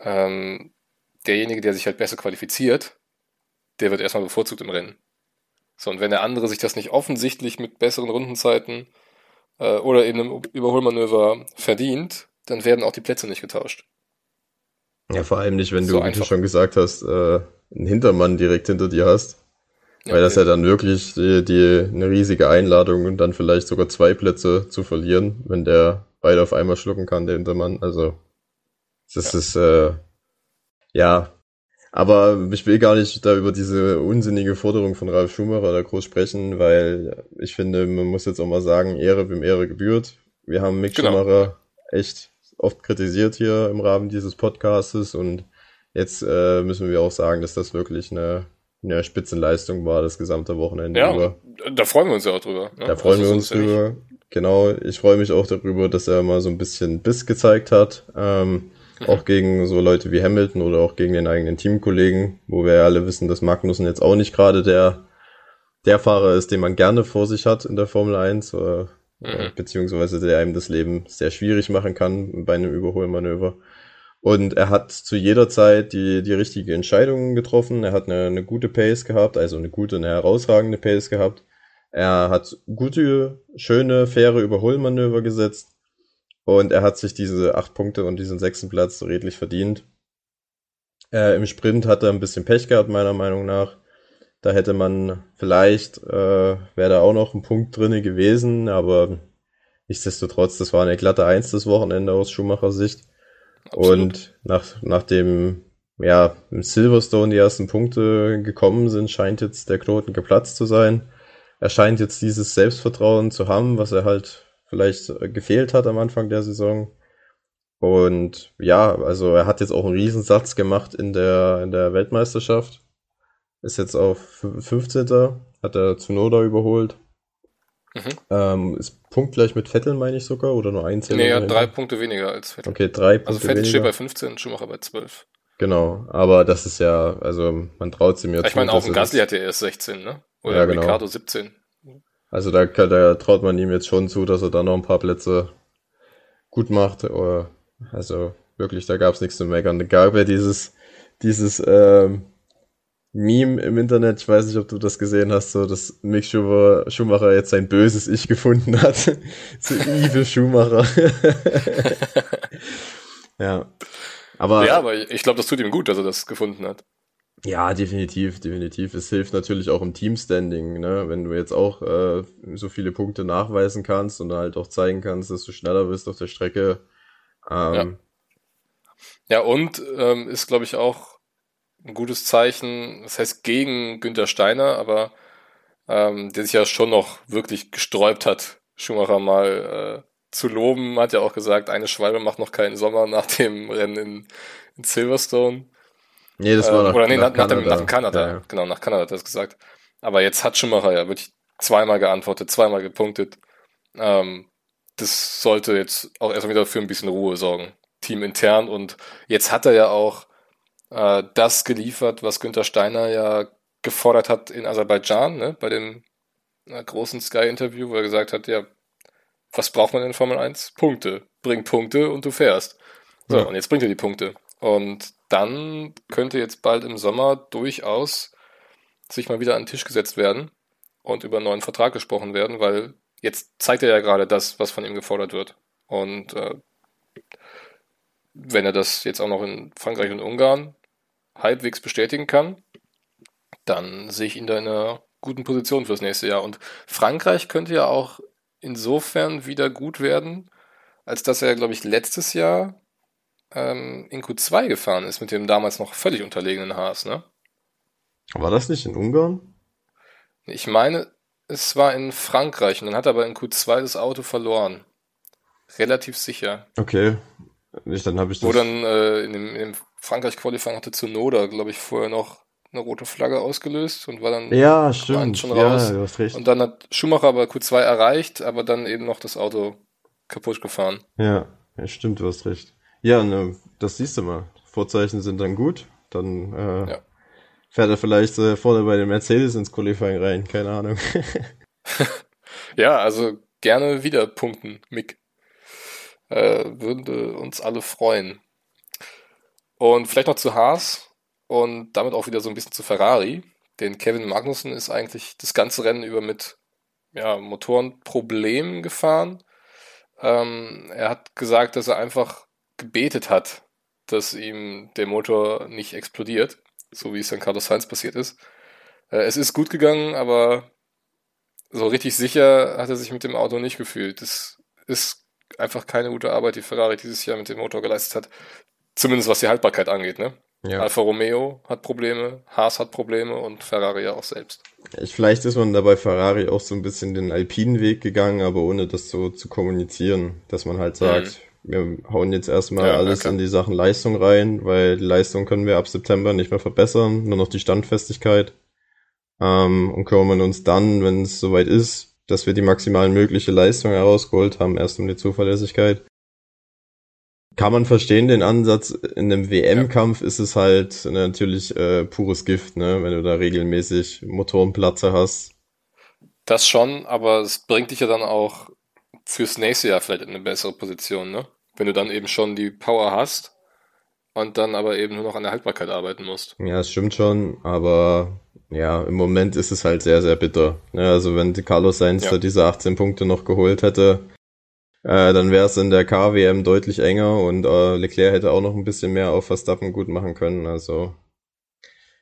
ähm, derjenige, der sich halt besser qualifiziert, der wird erstmal bevorzugt im Rennen. So, und wenn der andere sich das nicht offensichtlich mit besseren Rundenzeiten äh, oder in einem Überholmanöver verdient, dann werden auch die Plätze nicht getauscht. Ja, vor allem nicht, wenn so du, wie du schon gesagt hast, äh, einen Hintermann direkt hinter dir hast. Ja, weil das ja dann wirklich die, die, eine riesige Einladung und dann vielleicht sogar zwei Plätze zu verlieren, wenn der beide auf einmal schlucken kann, der Hintermann. Also das ja. ist äh, ja, aber ich will gar nicht da über diese unsinnige Forderung von Ralf Schumacher da groß sprechen, weil ich finde, man muss jetzt auch mal sagen, Ehre wem Ehre gebührt. Wir haben Mick genau. Schumacher echt oft kritisiert hier im Rahmen dieses Podcastes und jetzt äh, müssen wir auch sagen, dass das wirklich eine, eine Spitzenleistung war, das gesamte Wochenende ja, über. Da freuen wir uns ja auch drüber. Ne? Da freuen also wir uns drüber. Genau, ich freue mich auch darüber, dass er mal so ein bisschen Biss gezeigt hat. Ähm, mhm. Auch gegen so Leute wie Hamilton oder auch gegen den eigenen Teamkollegen, wo wir ja alle wissen, dass Magnussen jetzt auch nicht gerade der, der Fahrer ist, den man gerne vor sich hat in der Formel 1. Oder mhm. beziehungsweise der einem das Leben sehr schwierig machen kann bei einem Überholmanöver. Und er hat zu jeder Zeit die, die richtige Entscheidung getroffen. Er hat eine, eine gute Pace gehabt, also eine gute, eine herausragende Pace gehabt. Er hat gute, schöne, faire Überholmanöver gesetzt. Und er hat sich diese acht Punkte und diesen sechsten Platz redlich verdient. Äh, Im Sprint hat er ein bisschen Pech gehabt, meiner Meinung nach. Da hätte man vielleicht, äh, wäre da auch noch ein Punkt drinne gewesen, aber nichtsdestotrotz, das war eine glatte Eins das Wochenende aus Schumacher Sicht. Absolut. Und nach, nach dem, ja, im Silverstone die ersten Punkte gekommen sind, scheint jetzt der Knoten geplatzt zu sein. Er scheint jetzt dieses Selbstvertrauen zu haben, was er halt vielleicht gefehlt hat am Anfang der Saison. Und ja, also er hat jetzt auch einen Riesensatz gemacht in der, in der Weltmeisterschaft. Ist jetzt auf 15. Hat er Zunoda überholt. Mhm. Ähm, ist punktgleich mit Vettel, meine ich sogar, oder nur ein? Nee, er hat drei Punkte weniger als Vettel. Okay, drei Punkte Also Vettel weniger. steht bei 15, Schumacher bei 12. Genau, aber das ist ja, also man traut sie mir Ich meine, auch ein Gasly hat ja erst 16, ne? Oder ja, genau. Ricardo 17. Also da, da traut man ihm jetzt schon zu, dass er da noch ein paar Plätze gut macht. Also wirklich, da gab es nichts zu meckern. Da gab ja dieses, dieses ähm, Meme im Internet, ich weiß nicht, ob du das gesehen hast, so dass Mick Schumacher jetzt sein böses Ich gefunden hat. so evil Schumacher. ja. Aber, ja, aber ich glaube, das tut ihm gut, dass er das gefunden hat. Ja, definitiv, definitiv. Es hilft natürlich auch im Teamstanding, ne? Wenn du jetzt auch äh, so viele Punkte nachweisen kannst und halt auch zeigen kannst, dass du schneller bist auf der Strecke. Ähm, ja. ja, und ähm, ist, glaube ich, auch ein gutes Zeichen, das heißt gegen Günther Steiner, aber ähm, der sich ja schon noch wirklich gesträubt hat, Schumacher mal äh, zu loben, hat ja auch gesagt, eine Schwalbe macht noch keinen Sommer nach dem Rennen in, in Silverstone. Nee, das war äh, nach, Oder nee, nach, nach, Kanada. Dem, nach Kanada. Ja, ja. Genau, nach Kanada hat er das gesagt. Aber jetzt hat Schumacher ja wirklich zweimal geantwortet, zweimal gepunktet. Ähm, das sollte jetzt auch erstmal wieder für ein bisschen Ruhe sorgen. Team intern. Und jetzt hat er ja auch äh, das geliefert, was Günther Steiner ja gefordert hat in Aserbaidschan, ne, bei dem äh, großen Sky-Interview, wo er gesagt hat, ja, was braucht man in Formel 1? Punkte. Bring Punkte und du fährst. So, ja. und jetzt bringt er die Punkte. Und dann könnte jetzt bald im Sommer durchaus sich mal wieder an den Tisch gesetzt werden und über einen neuen Vertrag gesprochen werden, weil jetzt zeigt er ja gerade das, was von ihm gefordert wird. Und äh, wenn er das jetzt auch noch in Frankreich und Ungarn halbwegs bestätigen kann, dann sehe ich ihn da in einer guten Position fürs nächste Jahr. Und Frankreich könnte ja auch insofern wieder gut werden, als dass er, glaube ich, letztes Jahr ähm, in Q2 gefahren ist mit dem damals noch völlig unterlegenen Haas, ne? War das nicht in Ungarn? Ich meine, es war in Frankreich und dann hat er aber in Q2 das Auto verloren. Relativ sicher. Okay. Ich, dann habe ich das. Wo dann äh, in dem, in dem Frankreich-Qualifying hatte Zunoda, glaube ich, vorher noch eine rote Flagge ausgelöst und war dann ja, stimmt. schon raus. Ja, du hast recht. Und dann hat Schumacher aber Q2 erreicht, aber dann eben noch das Auto kaputt gefahren. Ja, ja stimmt, du hast recht. Ja, ne, das siehst du mal. Vorzeichen sind dann gut, dann äh, ja. fährt er vielleicht äh, vorne bei den Mercedes ins Qualifying rein, keine Ahnung. ja, also gerne wieder punkten, Mick. Äh, würde uns alle freuen. Und vielleicht noch zu Haas und damit auch wieder so ein bisschen zu Ferrari. Denn Kevin Magnussen ist eigentlich das ganze Rennen über mit ja, Motorenproblemen gefahren. Ähm, er hat gesagt, dass er einfach gebetet hat, dass ihm der Motor nicht explodiert, so wie es dann Carlos Sainz passiert ist. Äh, es ist gut gegangen, aber so richtig sicher hat er sich mit dem Auto nicht gefühlt. Das ist einfach keine gute Arbeit, die Ferrari dieses Jahr mit dem Motor geleistet hat. Zumindest was die Haltbarkeit angeht, ne? Ja. Alfa Romeo hat Probleme, Haas hat Probleme und Ferrari ja auch selbst. Ich, vielleicht ist man dabei Ferrari auch so ein bisschen den alpinen Weg gegangen, aber ohne das so zu kommunizieren, dass man halt sagt, mhm. Wir hauen jetzt erstmal ja, alles okay. in die Sachen Leistung rein, weil die Leistung können wir ab September nicht mehr verbessern, nur noch die Standfestigkeit. Ähm, und kümmern uns dann, wenn es soweit ist, dass wir die maximal mögliche Leistung herausgeholt haben, erst um die Zuverlässigkeit kann man verstehen, den Ansatz. In einem WM-Kampf ist es halt natürlich äh, pures Gift, ne? wenn du da regelmäßig Motorenplatze hast. Das schon, aber es bringt dich ja dann auch fürs nächste Jahr vielleicht in eine bessere Position, ne? Wenn du dann eben schon die Power hast und dann aber eben nur noch an der Haltbarkeit arbeiten musst. Ja, das stimmt schon, aber ja, im Moment ist es halt sehr, sehr bitter. Ne? Also wenn Carlos Sainz ja. da diese 18 Punkte noch geholt hätte, äh, dann wäre es in der KWM deutlich enger und äh, Leclerc hätte auch noch ein bisschen mehr auf Verstappen gut machen können. Also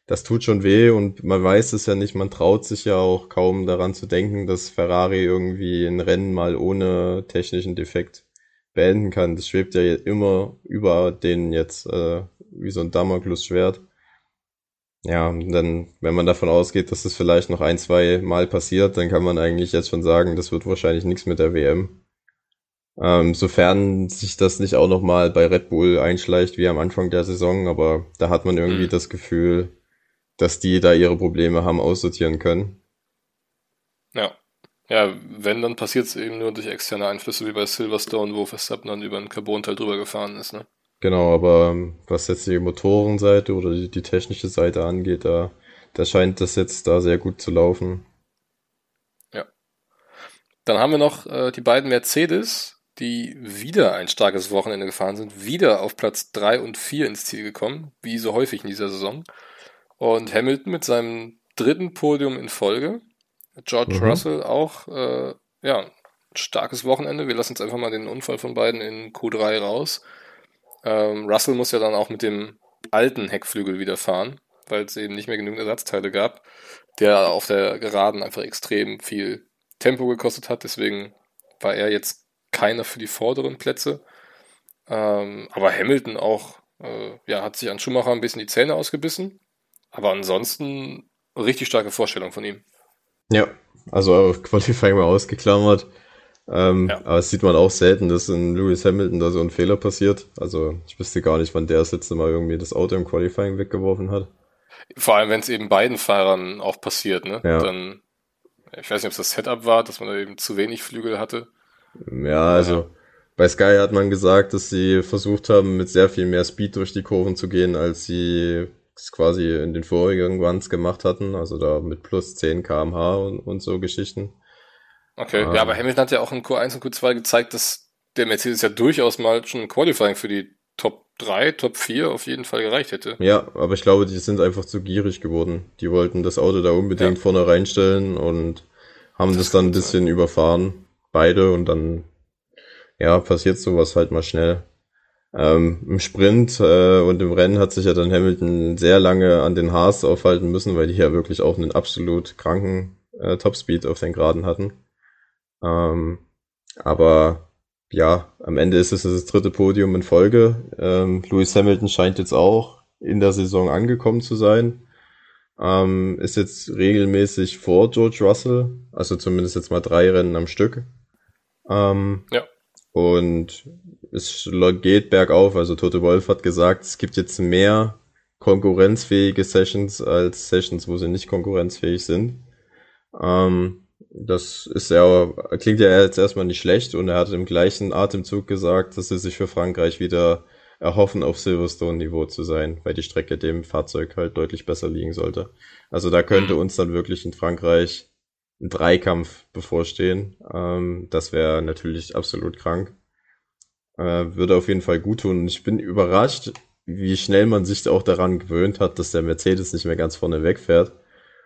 das tut schon weh und man weiß es ja nicht, man traut sich ja auch kaum daran zu denken, dass Ferrari irgendwie ein Rennen mal ohne technischen Defekt beenden kann. Das schwebt ja immer über denen jetzt äh, wie so ein Damoklesschwert. Ja, dann, wenn man davon ausgeht, dass das vielleicht noch ein, zwei Mal passiert, dann kann man eigentlich jetzt schon sagen, das wird wahrscheinlich nichts mit der WM. Ähm, sofern sich das nicht auch nochmal bei Red Bull einschleicht wie am Anfang der Saison, aber da hat man irgendwie mhm. das Gefühl, dass die da ihre Probleme haben aussortieren können. Ja. Ja, wenn, dann passiert es eben nur durch externe Einflüsse wie bei Silverstone, wo Verstappen dann über ein Carbon-Teil drüber gefahren ist, ne? Genau, aber ähm, was jetzt die Motorenseite oder die, die technische Seite angeht, da, da scheint das jetzt da sehr gut zu laufen. Ja. Dann haben wir noch äh, die beiden Mercedes, die wieder ein starkes Wochenende gefahren sind, wieder auf Platz 3 und 4 ins Ziel gekommen, wie so häufig in dieser Saison. Und Hamilton mit seinem dritten Podium in Folge. George mhm. Russell auch, äh, ja, starkes Wochenende. Wir lassen jetzt einfach mal den Unfall von beiden in Q3 raus. Ähm, Russell muss ja dann auch mit dem alten Heckflügel wieder fahren, weil es eben nicht mehr genügend Ersatzteile gab, der auf der Geraden einfach extrem viel Tempo gekostet hat. Deswegen war er jetzt keiner für die vorderen Plätze. Ähm, aber Hamilton auch, äh, ja, hat sich an Schumacher ein bisschen die Zähne ausgebissen. Aber ansonsten richtig starke Vorstellung von ihm. Ja, also Qualifying mal ausgeklammert. Ähm, ja. Aber es sieht man auch selten, dass in Lewis Hamilton da so ein Fehler passiert. Also ich wüsste gar nicht, wann der das letzte Mal irgendwie das Auto im Qualifying weggeworfen hat. Vor allem, wenn es eben beiden Fahrern auch passiert, ne? Ja. Dann, ich weiß nicht, ob es das Setup war, dass man da eben zu wenig Flügel hatte. Ja, also bei Sky hat man gesagt, dass sie versucht haben, mit sehr viel mehr Speed durch die Kurven zu gehen, als sie es quasi in den vorigen Runs gemacht hatten. Also da mit plus 10 kmh und, und so Geschichten. Okay, ähm, ja, aber Hamilton hat ja auch in Q1 und Q2 gezeigt, dass der Mercedes ja durchaus mal schon Qualifying für die Top 3, Top 4 auf jeden Fall gereicht hätte. Ja, aber ich glaube, die sind einfach zu gierig geworden. Die wollten das Auto da unbedingt ja. vorne reinstellen und haben das, das dann ein bisschen sein. überfahren, beide, und dann, ja, passiert sowas halt mal schnell. Ähm, Im Sprint äh, und im Rennen hat sich ja dann Hamilton sehr lange an den Haas aufhalten müssen, weil die ja wirklich auch einen absolut kranken äh, Topspeed auf den Geraden hatten. Ähm, aber ja, am Ende ist es das dritte Podium in Folge. Ähm, Lewis Hamilton scheint jetzt auch in der Saison angekommen zu sein. Ähm, ist jetzt regelmäßig vor George Russell, also zumindest jetzt mal drei Rennen am Stück. Ähm, ja. Und es geht bergauf. Also Tote Wolf hat gesagt, es gibt jetzt mehr konkurrenzfähige Sessions als Sessions, wo sie nicht konkurrenzfähig sind. Ähm, das ist ja, klingt ja jetzt erstmal nicht schlecht und er hat im gleichen Atemzug gesagt, dass sie sich für Frankreich wieder erhoffen, auf Silverstone-Niveau zu sein, weil die Strecke dem Fahrzeug halt deutlich besser liegen sollte. Also da könnte uns dann wirklich in Frankreich ein Dreikampf bevorstehen. Ähm, das wäre natürlich absolut krank. Äh, würde auf jeden Fall gut tun. Ich bin überrascht, wie schnell man sich auch daran gewöhnt hat, dass der Mercedes nicht mehr ganz vorne wegfährt.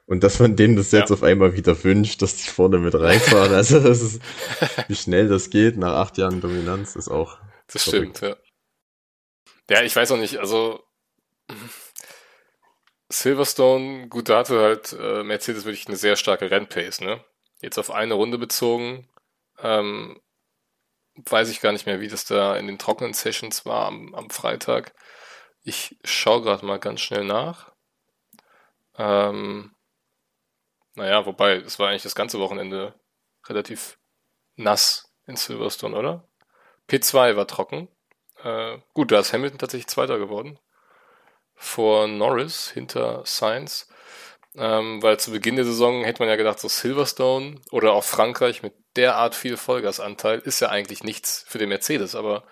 Und dass man denen das jetzt ja. auf einmal wieder wünscht, dass die vorne mit reinfahren. Also das ist, wie schnell das geht nach acht Jahren Dominanz, ist auch. Das verrückt. stimmt, ja. Ja, ich weiß auch nicht, also Silverstone, gut, da hatte halt äh, Mercedes wirklich eine sehr starke Rennpace, ne? Jetzt auf eine Runde bezogen, ähm, weiß ich gar nicht mehr, wie das da in den trockenen Sessions war am, am Freitag. Ich schaue gerade mal ganz schnell nach. Ähm, naja, wobei, es war eigentlich das ganze Wochenende relativ nass in Silverstone, oder? P2 war trocken. Äh, gut, da ist Hamilton tatsächlich Zweiter geworden vor Norris hinter Sainz. Ähm, weil zu Beginn der Saison hätte man ja gedacht, so Silverstone oder auch Frankreich mit derart viel Vollgasanteil ist ja eigentlich nichts für den Mercedes, aber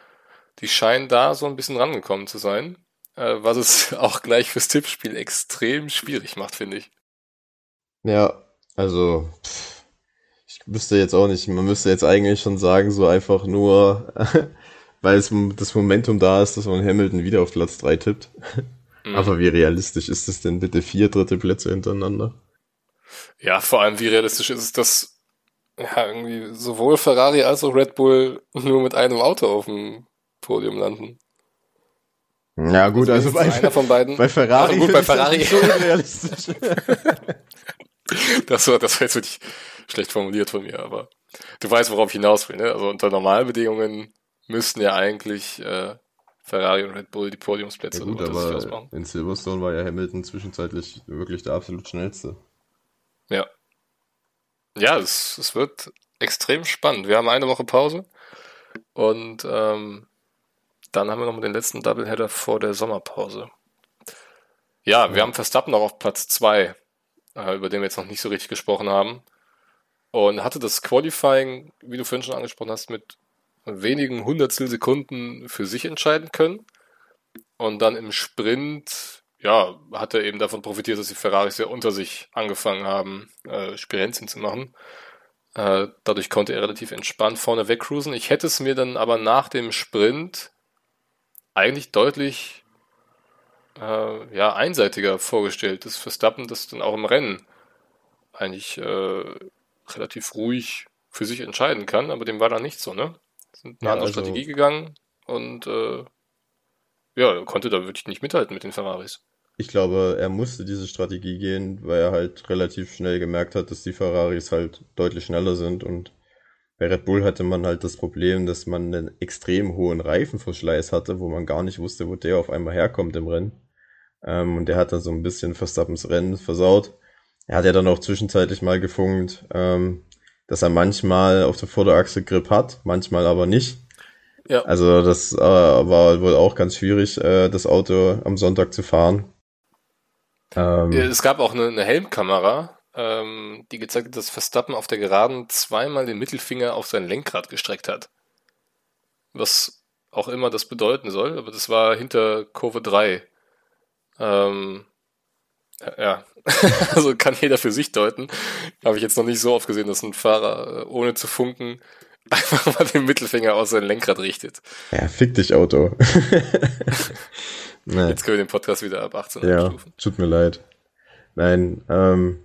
die scheinen da so ein bisschen rangekommen zu sein, äh, was es auch gleich fürs Tippspiel extrem schwierig macht, finde ich. Ja, also ich wüsste jetzt auch nicht, man müsste jetzt eigentlich schon sagen, so einfach nur, weil es das Momentum da ist, dass man Hamilton wieder auf Platz 3 tippt. Mhm. Aber wie realistisch ist es denn bitte vier dritte Plätze hintereinander? Ja, vor allem wie realistisch ist es, dass ja, irgendwie sowohl Ferrari als auch Red Bull nur mit einem Auto auf dem Podium landen. Ja, gut, also, also bei, einer von beiden. bei Ferrari, Ach, gut, bei Ferrari. so unrealistisch. das, war, das war jetzt wirklich schlecht formuliert von mir, aber du weißt, worauf ich hinaus will. Ne? Also unter Normalbedingungen müssten ja eigentlich äh, Ferrari und Red Bull die Podiumsplätze ja gut, aber in Silverstone war ja Hamilton zwischenzeitlich wirklich der absolut schnellste. Ja. Ja, es, es wird extrem spannend. Wir haben eine Woche Pause und ähm, dann haben wir noch den letzten Doubleheader vor der Sommerpause. Ja, ja. wir haben Verstappen noch auf Platz 2, äh, über den wir jetzt noch nicht so richtig gesprochen haben. Und hatte das Qualifying, wie du vorhin schon angesprochen hast, mit wenigen Hundertstel Sekunden für sich entscheiden können. Und dann im Sprint, ja, hat er eben davon profitiert, dass die Ferraris sehr unter sich angefangen haben, äh, Spirenzien zu machen. Äh, dadurch konnte er relativ entspannt vorne wegcruisen. Ich hätte es mir dann aber nach dem Sprint eigentlich deutlich äh, ja, einseitiger vorgestellt, dass Verstappen das dann auch im Rennen eigentlich äh, relativ ruhig für sich entscheiden kann, aber dem war da nicht so, ne? Sind eine ja, andere also, Strategie gegangen und äh, ja, konnte da wirklich nicht mithalten mit den Ferraris. Ich glaube, er musste diese Strategie gehen, weil er halt relativ schnell gemerkt hat, dass die Ferraris halt deutlich schneller sind und bei Red Bull hatte man halt das Problem, dass man einen extrem hohen Reifenverschleiß hatte, wo man gar nicht wusste, wo der auf einmal herkommt im Rennen. Ähm, und der hat dann so ein bisschen Verstappens Rennen versaut. Er hat ja dann auch zwischenzeitlich mal gefunkt, ähm, dass er manchmal auf der Vorderachse Grip hat, manchmal aber nicht. Ja. Also das äh, war wohl auch ganz schwierig, äh, das Auto am Sonntag zu fahren. Ähm, es gab auch eine, eine Helmkamera, ähm, die gezeigt hat, dass Verstappen auf der Geraden zweimal den Mittelfinger auf sein Lenkrad gestreckt hat. Was auch immer das bedeuten soll, aber das war hinter Kurve 3. Ähm, ja, also kann jeder für sich deuten. Habe ich jetzt noch nicht so oft gesehen, dass ein Fahrer äh, ohne zu funken einfach mal den Mittelfinger aus sein Lenkrad richtet. Ja, fick dich, Auto. Nein. Jetzt können wir den Podcast wieder ab 18 ja, abstufen. Tut mir leid. Nein, ähm,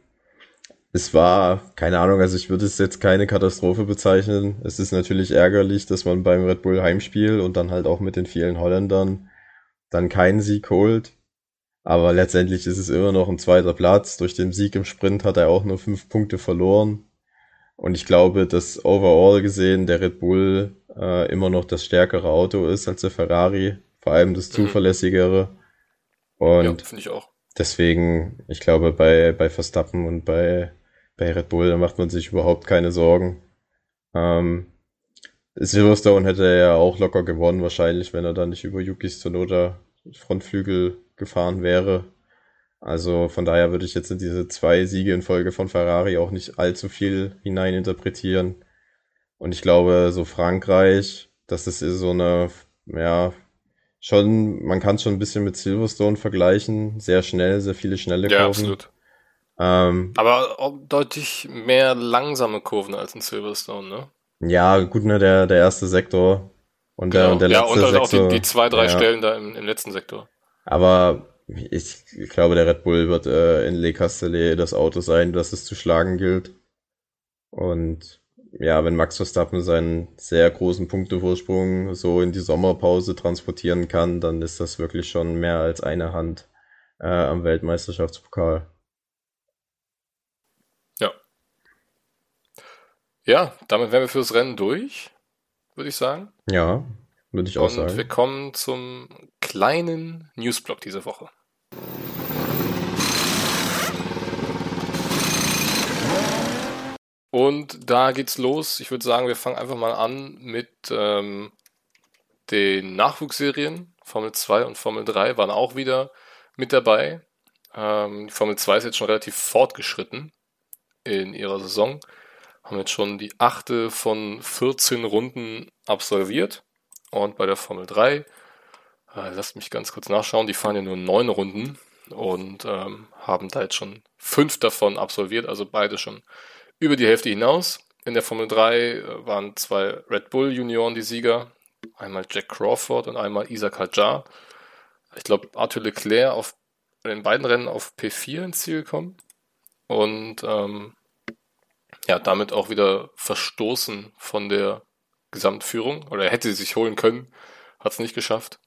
es war, keine Ahnung, also ich würde es jetzt keine Katastrophe bezeichnen. Es ist natürlich ärgerlich, dass man beim Red Bull Heimspiel und dann halt auch mit den vielen Holländern dann keinen Sieg holt. Aber letztendlich ist es immer noch ein zweiter Platz. Durch den Sieg im Sprint hat er auch nur fünf Punkte verloren. Und ich glaube, dass overall gesehen der Red Bull äh, immer noch das stärkere Auto ist als der Ferrari. Vor allem das mhm. zuverlässigere. Und ja, finde ich auch. Deswegen, ich glaube, bei, bei Verstappen und bei, bei Red Bull, da macht man sich überhaupt keine Sorgen. Ähm, Silverstone hätte er ja auch locker gewonnen, wahrscheinlich, wenn er dann nicht über Yukis Tsunoda Frontflügel gefahren wäre. Also von daher würde ich jetzt in diese zwei Siege in Folge von Ferrari auch nicht allzu viel hineininterpretieren. Und ich glaube, so Frankreich, das ist so eine, ja, schon, man kann es schon ein bisschen mit Silverstone vergleichen. Sehr schnell, sehr viele schnelle Kurven. Ja, absolut. Ähm, Aber deutlich mehr langsame Kurven als in Silverstone, ne? Ja, gut, ne, der, der erste Sektor. Und genau. der, und der letzte ja, und halt Sektor, auch die, die zwei, drei ja. Stellen da im, im letzten Sektor. Aber ich, ich glaube, der Red Bull wird äh, in Le Castellet das Auto sein, das es zu schlagen gilt. Und ja, wenn Max Verstappen seinen sehr großen Punktevorsprung so in die Sommerpause transportieren kann, dann ist das wirklich schon mehr als eine Hand äh, am Weltmeisterschaftspokal. Ja. Ja, damit wären wir fürs Rennen durch, würde ich sagen. Ja, würde ich auch Und sagen. Und wir kommen zum kleinen Newsblock diese Woche. Und da geht's los. Ich würde sagen, wir fangen einfach mal an mit ähm, den Nachwuchsserien. Formel 2 und Formel 3 waren auch wieder mit dabei. Ähm, Formel 2 ist jetzt schon relativ fortgeschritten in ihrer Saison. Haben jetzt schon die achte von 14 Runden absolviert. Und bei der Formel 3, äh, lasst mich ganz kurz nachschauen, die fahren ja nur neun Runden und ähm, haben da jetzt schon fünf davon absolviert, also beide schon über die Hälfte hinaus. In der Formel 3 äh, waren zwei Red Bull Junioren die Sieger, einmal Jack Crawford und einmal Isaac Hadjar. Ich glaube, Arthur Leclerc auf in den beiden Rennen auf P4 ins Ziel gekommen und ähm, ja, damit auch wieder verstoßen von der Gesamtführung oder er hätte sie sich holen können, hat es nicht geschafft.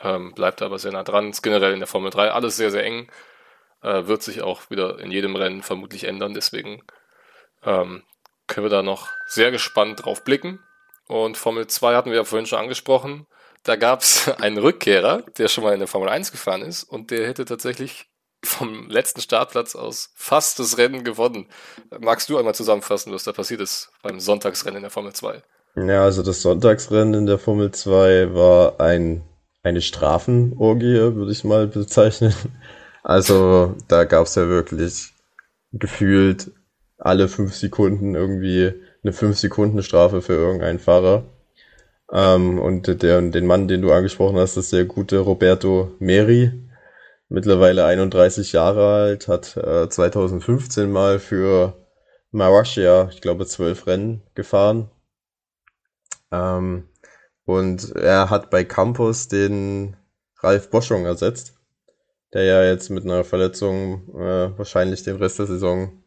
Ähm, bleibt aber sehr nah dran. Ist generell in der Formel 3 alles sehr, sehr eng. Äh, wird sich auch wieder in jedem Rennen vermutlich ändern. Deswegen ähm, können wir da noch sehr gespannt drauf blicken. Und Formel 2 hatten wir ja vorhin schon angesprochen. Da gab es einen Rückkehrer, der schon mal in der Formel 1 gefahren ist und der hätte tatsächlich vom letzten Startplatz aus fast das Rennen gewonnen. Magst du einmal zusammenfassen, was da passiert ist beim Sonntagsrennen in der Formel 2? Ja, also das Sonntagsrennen in der Formel 2 war ein, eine Strafenorgie, würde ich mal bezeichnen. Also da gab es ja wirklich gefühlt alle fünf Sekunden irgendwie eine fünf Sekunden Strafe für irgendeinen Fahrer. Ähm, und der, den Mann, den du angesprochen hast, ist der gute Roberto Meri, mittlerweile 31 Jahre alt, hat äh, 2015 mal für Marussia, ich glaube, zwölf Rennen gefahren ähm, und er hat bei Campus den Ralf Boschung ersetzt, der ja jetzt mit einer Verletzung äh, wahrscheinlich den Rest der Saison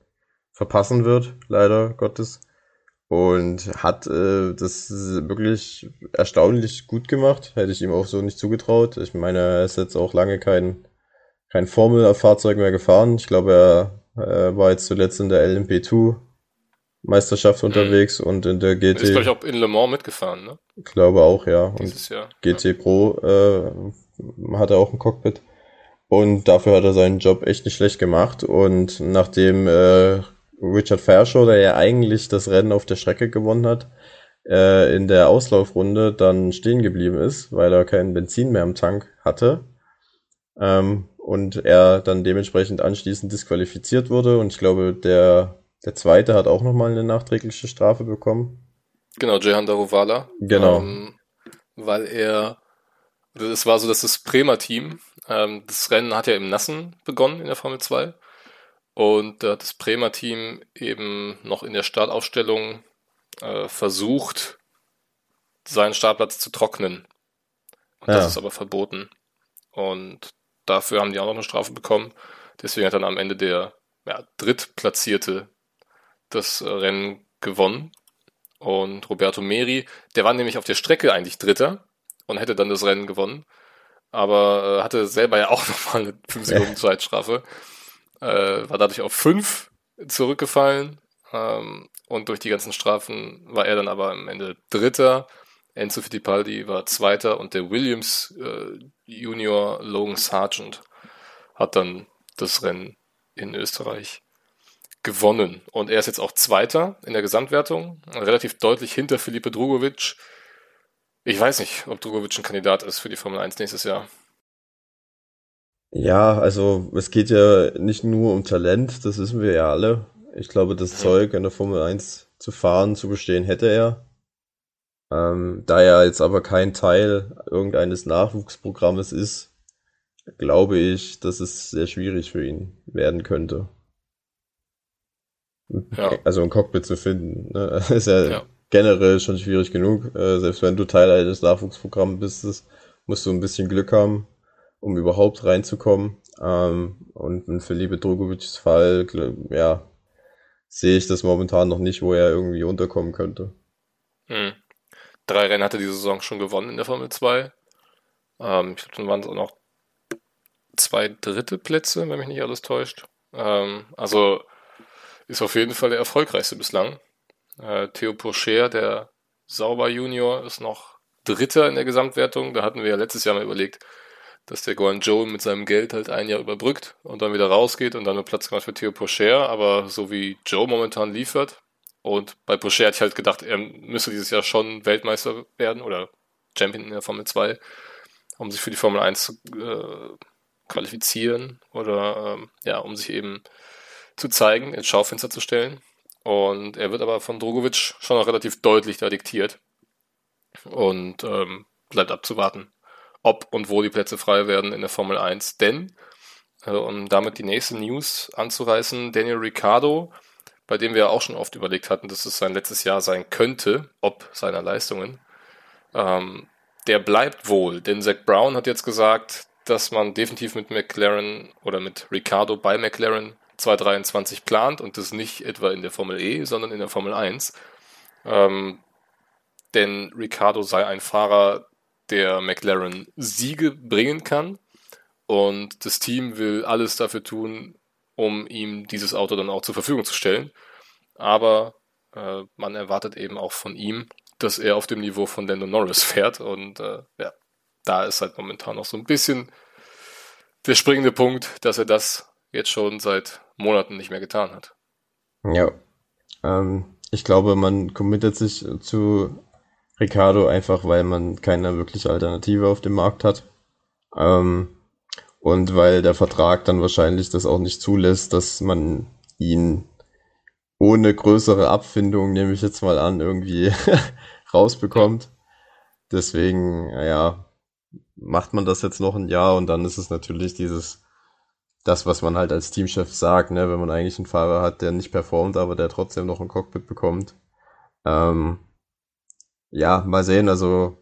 verpassen wird, leider Gottes. Und hat äh, das wirklich erstaunlich gut gemacht. Hätte ich ihm auch so nicht zugetraut. Ich meine, er ist jetzt auch lange kein, kein Formel-Fahrzeug mehr gefahren. Ich glaube, er äh, war jetzt zuletzt in der LMP2 Meisterschaft unterwegs mhm. und in der GT. Ist, glaube ich, auch in Le Mans mitgefahren, ne? Ich glaube auch, ja. Dieses und Jahr. GT ja. Pro äh, hat er auch ein Cockpit. Und dafür hat er seinen Job echt nicht schlecht gemacht. Und nachdem äh, Richard Fairshore, der ja eigentlich das Rennen auf der Strecke gewonnen hat, äh, in der Auslaufrunde dann stehen geblieben ist, weil er kein Benzin mehr im Tank hatte. Ähm, und er dann dementsprechend anschließend disqualifiziert wurde. Und ich glaube, der der zweite hat auch nochmal eine nachträgliche Strafe bekommen. Genau, Jehan Daruvala. Genau. Ähm, weil er, es war so, dass das Bremer Team, ähm, das Rennen hat ja im Nassen begonnen in der Formel 2. Und da hat das Bremer Team eben noch in der Startaufstellung äh, versucht, seinen Startplatz zu trocknen. Und ja. das ist aber verboten. Und dafür haben die auch noch eine Strafe bekommen. Deswegen hat dann am Ende der ja, Drittplatzierte das äh, Rennen gewonnen. Und Roberto Meri, der war nämlich auf der Strecke eigentlich Dritter und hätte dann das Rennen gewonnen. Aber äh, hatte selber ja auch nochmal eine 5 Sekunden Zeitstrafe. Äh, war dadurch auf 5 zurückgefallen. Ähm, und durch die ganzen Strafen war er dann aber am Ende Dritter. Enzo Fittipaldi war Zweiter und der Williams äh, Junior Logan Sargent hat dann das Rennen in Österreich gewonnen. Und er ist jetzt auch Zweiter in der Gesamtwertung, relativ deutlich hinter Felipe Drugovic. Ich weiß nicht, ob Drugovic ein Kandidat ist für die Formel 1 nächstes Jahr. Ja, also es geht ja nicht nur um Talent, das wissen wir ja alle. Ich glaube, das Zeug in der Formel 1 zu fahren, zu bestehen, hätte er. Ähm, da er jetzt aber kein Teil irgendeines Nachwuchsprogrammes ist, glaube ich, dass es sehr schwierig für ihn werden könnte. Ja. Also ein Cockpit zu finden, ne? ist ja, ja, generell schon schwierig genug. Äh, selbst wenn du Teil eines Nachwuchsprogramms bist, musst du ein bisschen Glück haben, um überhaupt reinzukommen. Ähm, und in Felipe Drogovics Fall, ja, sehe ich das momentan noch nicht, wo er irgendwie unterkommen könnte. Hm. Drei Rennen hatte die Saison schon gewonnen in der Formel 2. Ähm, ich glaube, dann waren es auch noch zwei dritte Plätze, wenn mich nicht alles täuscht. Ähm, also ist auf jeden Fall der erfolgreichste bislang. Äh, Theo Pourcher, der Sauber Junior, ist noch Dritter in der Gesamtwertung. Da hatten wir ja letztes Jahr mal überlegt, dass der Joe mit seinem Geld halt ein Jahr überbrückt und dann wieder rausgeht und dann nur Platz gemacht für Theo Pourcher. Aber so wie Joe momentan liefert, und bei Pourcher hatte ich halt gedacht, er müsste dieses Jahr schon Weltmeister werden oder Champion in der Formel 2, um sich für die Formel 1 zu äh, qualifizieren oder ähm, ja, um sich eben zu zeigen, ins Schaufenster zu stellen. Und er wird aber von Drogovic schon noch relativ deutlich da diktiert. Und ähm, bleibt abzuwarten, ob und wo die Plätze frei werden in der Formel 1. Denn, äh, um damit die nächste News anzureißen, Daniel Ricciardo, bei dem wir auch schon oft überlegt hatten, dass es sein letztes Jahr sein könnte, ob seiner Leistungen, ähm, der bleibt wohl. Denn Zach Brown hat jetzt gesagt, dass man definitiv mit McLaren oder mit Ricciardo bei McLaren 2023 plant und das nicht etwa in der Formel E, sondern in der Formel 1. Ähm, denn Ricciardo sei ein Fahrer, der McLaren Siege bringen kann und das Team will alles dafür tun, um ihm dieses Auto dann auch zur Verfügung zu stellen. Aber äh, man erwartet eben auch von ihm, dass er auf dem Niveau von Lando Norris fährt und äh, ja, da ist halt momentan noch so ein bisschen der springende Punkt, dass er das jetzt schon seit Monaten nicht mehr getan hat. Ja. Ähm, ich glaube, man committet sich zu Ricardo einfach, weil man keine wirkliche Alternative auf dem Markt hat. Ähm, und weil der Vertrag dann wahrscheinlich das auch nicht zulässt, dass man ihn ohne größere Abfindung, nehme ich jetzt mal an, irgendwie rausbekommt. Deswegen, ja, macht man das jetzt noch ein Jahr und dann ist es natürlich dieses das, was man halt als Teamchef sagt, ne, wenn man eigentlich einen Fahrer hat, der nicht performt, aber der trotzdem noch ein Cockpit bekommt. Ähm, ja, mal sehen, also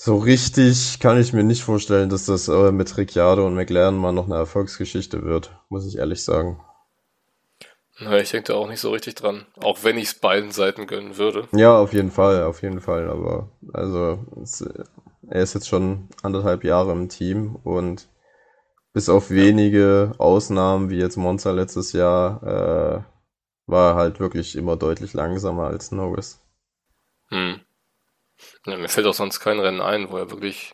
so richtig kann ich mir nicht vorstellen, dass das äh, mit Ricciardo und McLaren mal noch eine Erfolgsgeschichte wird, muss ich ehrlich sagen. Na, ich denke da auch nicht so richtig dran, auch wenn ich es beiden Seiten gönnen würde. Ja, auf jeden Fall, auf jeden Fall, aber also es, er ist jetzt schon anderthalb Jahre im Team und bis auf wenige Ausnahmen, wie jetzt Monza letztes Jahr, äh, war halt wirklich immer deutlich langsamer als Norris. Hm. Ja, mir fällt auch sonst kein Rennen ein, wo er wirklich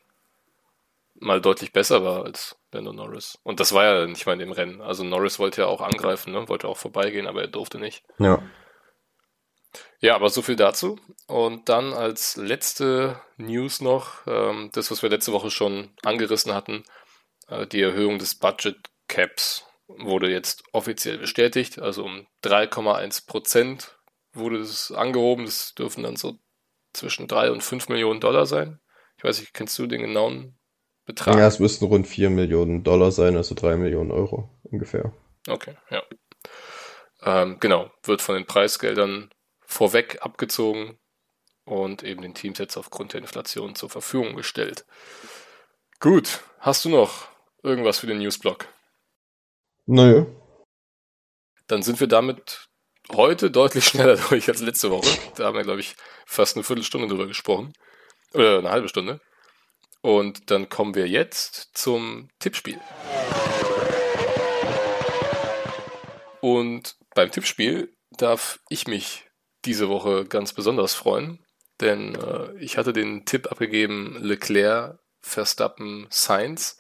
mal deutlich besser war als Lando Norris. Und das war ja nicht mal in dem Rennen. Also Norris wollte ja auch angreifen, ne? wollte auch vorbeigehen, aber er durfte nicht. Ja. Ja, aber so viel dazu. Und dann als letzte News noch, ähm, das, was wir letzte Woche schon angerissen hatten, äh, die Erhöhung des Budget Caps wurde jetzt offiziell bestätigt, also um 3,1 Prozent wurde es angehoben. Das dürfen dann so zwischen 3 und 5 Millionen Dollar sein. Ich weiß nicht, kennst du den genauen Betrag? Ja, es müssten rund 4 Millionen Dollar sein, also 3 Millionen Euro ungefähr. Okay, ja. Ähm, genau, wird von den Preisgeldern vorweg abgezogen und eben den Teams jetzt aufgrund der Inflation zur Verfügung gestellt. Gut, hast du noch irgendwas für den Newsblock? Nö. Dann sind wir damit heute deutlich schneller durch als letzte Woche. Da haben wir, glaube ich, fast eine Viertelstunde drüber gesprochen. Oder eine halbe Stunde. Und dann kommen wir jetzt zum Tippspiel. Und beim Tippspiel darf ich mich diese Woche ganz besonders freuen, denn äh, ich hatte den Tipp abgegeben, Leclerc, Verstappen, Sainz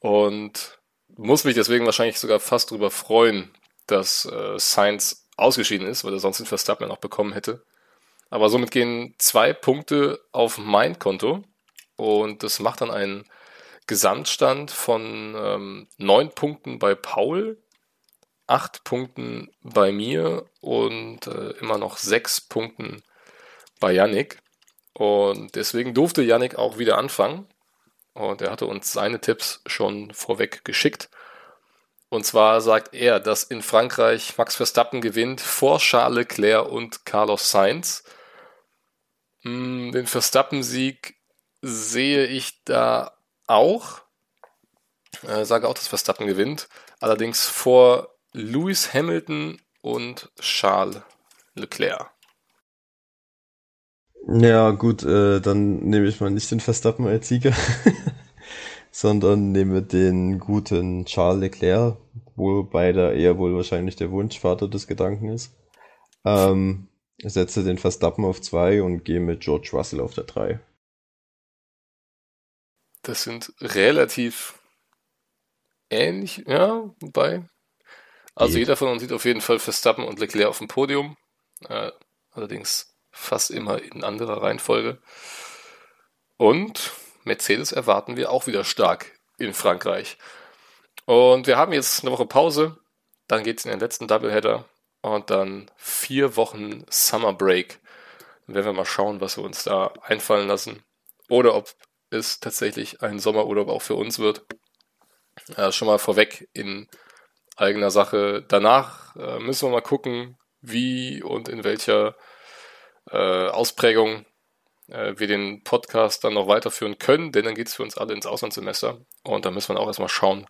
und muss mich deswegen wahrscheinlich sogar fast darüber freuen, dass äh, Sainz ausgeschieden ist, weil er sonst den Verstappen noch bekommen hätte. Aber somit gehen zwei Punkte auf mein Konto und das macht dann einen Gesamtstand von ähm, neun Punkten bei Paul, acht Punkten bei mir und äh, immer noch sechs Punkten bei Yannick. Und deswegen durfte Yannick auch wieder anfangen. Und er hatte uns seine Tipps schon vorweg geschickt. Und zwar sagt er, dass in Frankreich Max Verstappen gewinnt vor Charles Leclerc und Carlos Sainz. Hm, den Verstappen-Sieg sehe ich da auch. Äh, sage auch, dass Verstappen gewinnt. Allerdings vor Lewis Hamilton und Charles Leclerc. Ja, gut, äh, dann nehme ich mal nicht den Verstappen als Sieger, sondern nehme den guten Charles Leclerc, wobei da eher wohl wahrscheinlich der Wunschvater des Gedanken ist. Ähm, setze den Verstappen auf zwei und gehe mit George Russell auf der drei. Das sind relativ ähnlich, ja, wobei also jeder von uns sieht auf jeden Fall Verstappen und Leclerc auf dem Podium. Äh, allerdings fast immer in anderer Reihenfolge. Und Mercedes erwarten wir auch wieder stark in Frankreich. Und wir haben jetzt eine Woche Pause. Dann geht es in den letzten Doubleheader. Und dann vier Wochen Summer Break. Dann werden wir mal schauen, was wir uns da einfallen lassen. Oder ob es tatsächlich ein Sommerurlaub auch für uns wird. Äh, schon mal vorweg in eigener Sache. Danach äh, müssen wir mal gucken, wie und in welcher äh, Ausprägung äh, wir den Podcast dann noch weiterführen können, denn dann geht es für uns alle ins Auslandssemester und da müssen wir auch erstmal schauen,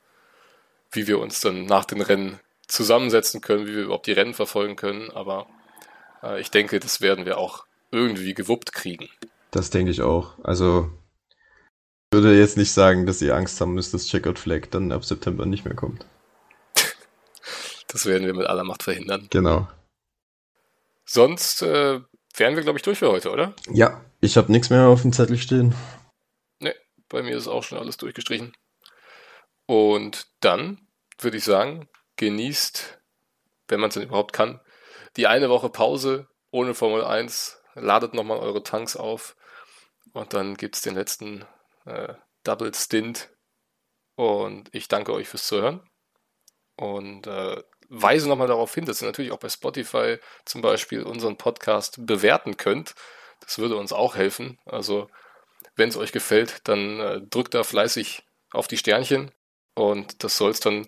wie wir uns dann nach den Rennen zusammensetzen können, wie wir überhaupt die Rennen verfolgen können, aber äh, ich denke, das werden wir auch irgendwie gewuppt kriegen. Das denke ich auch. Also ich würde jetzt nicht sagen, dass ihr Angst haben müsst, dass Checkout Flag dann ab September nicht mehr kommt. Das werden wir mit aller Macht verhindern. Genau. Sonst äh, wären wir, glaube ich, durch für heute, oder? Ja, ich habe nichts mehr auf dem Zettel stehen. Ne, bei mir ist auch schon alles durchgestrichen. Und dann würde ich sagen, genießt, wenn man es denn überhaupt kann, die eine Woche Pause ohne Formel 1. Ladet nochmal eure Tanks auf und dann gibt es den letzten äh, Double Stint. Und ich danke euch fürs Zuhören. Und äh, weise nochmal darauf hin, dass ihr natürlich auch bei Spotify zum Beispiel unseren Podcast bewerten könnt. Das würde uns auch helfen. Also, wenn es euch gefällt, dann äh, drückt da fleißig auf die Sternchen. Und das soll es dann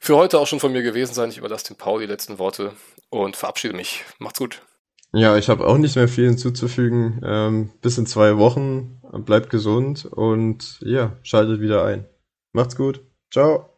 für heute auch schon von mir gewesen sein. Ich überlasse dem Paul die letzten Worte und verabschiede mich. Macht's gut. Ja, ich habe auch nicht mehr viel hinzuzufügen. Ähm, bis in zwei Wochen. Bleibt gesund und ja, schaltet wieder ein. Macht's gut. Ciao.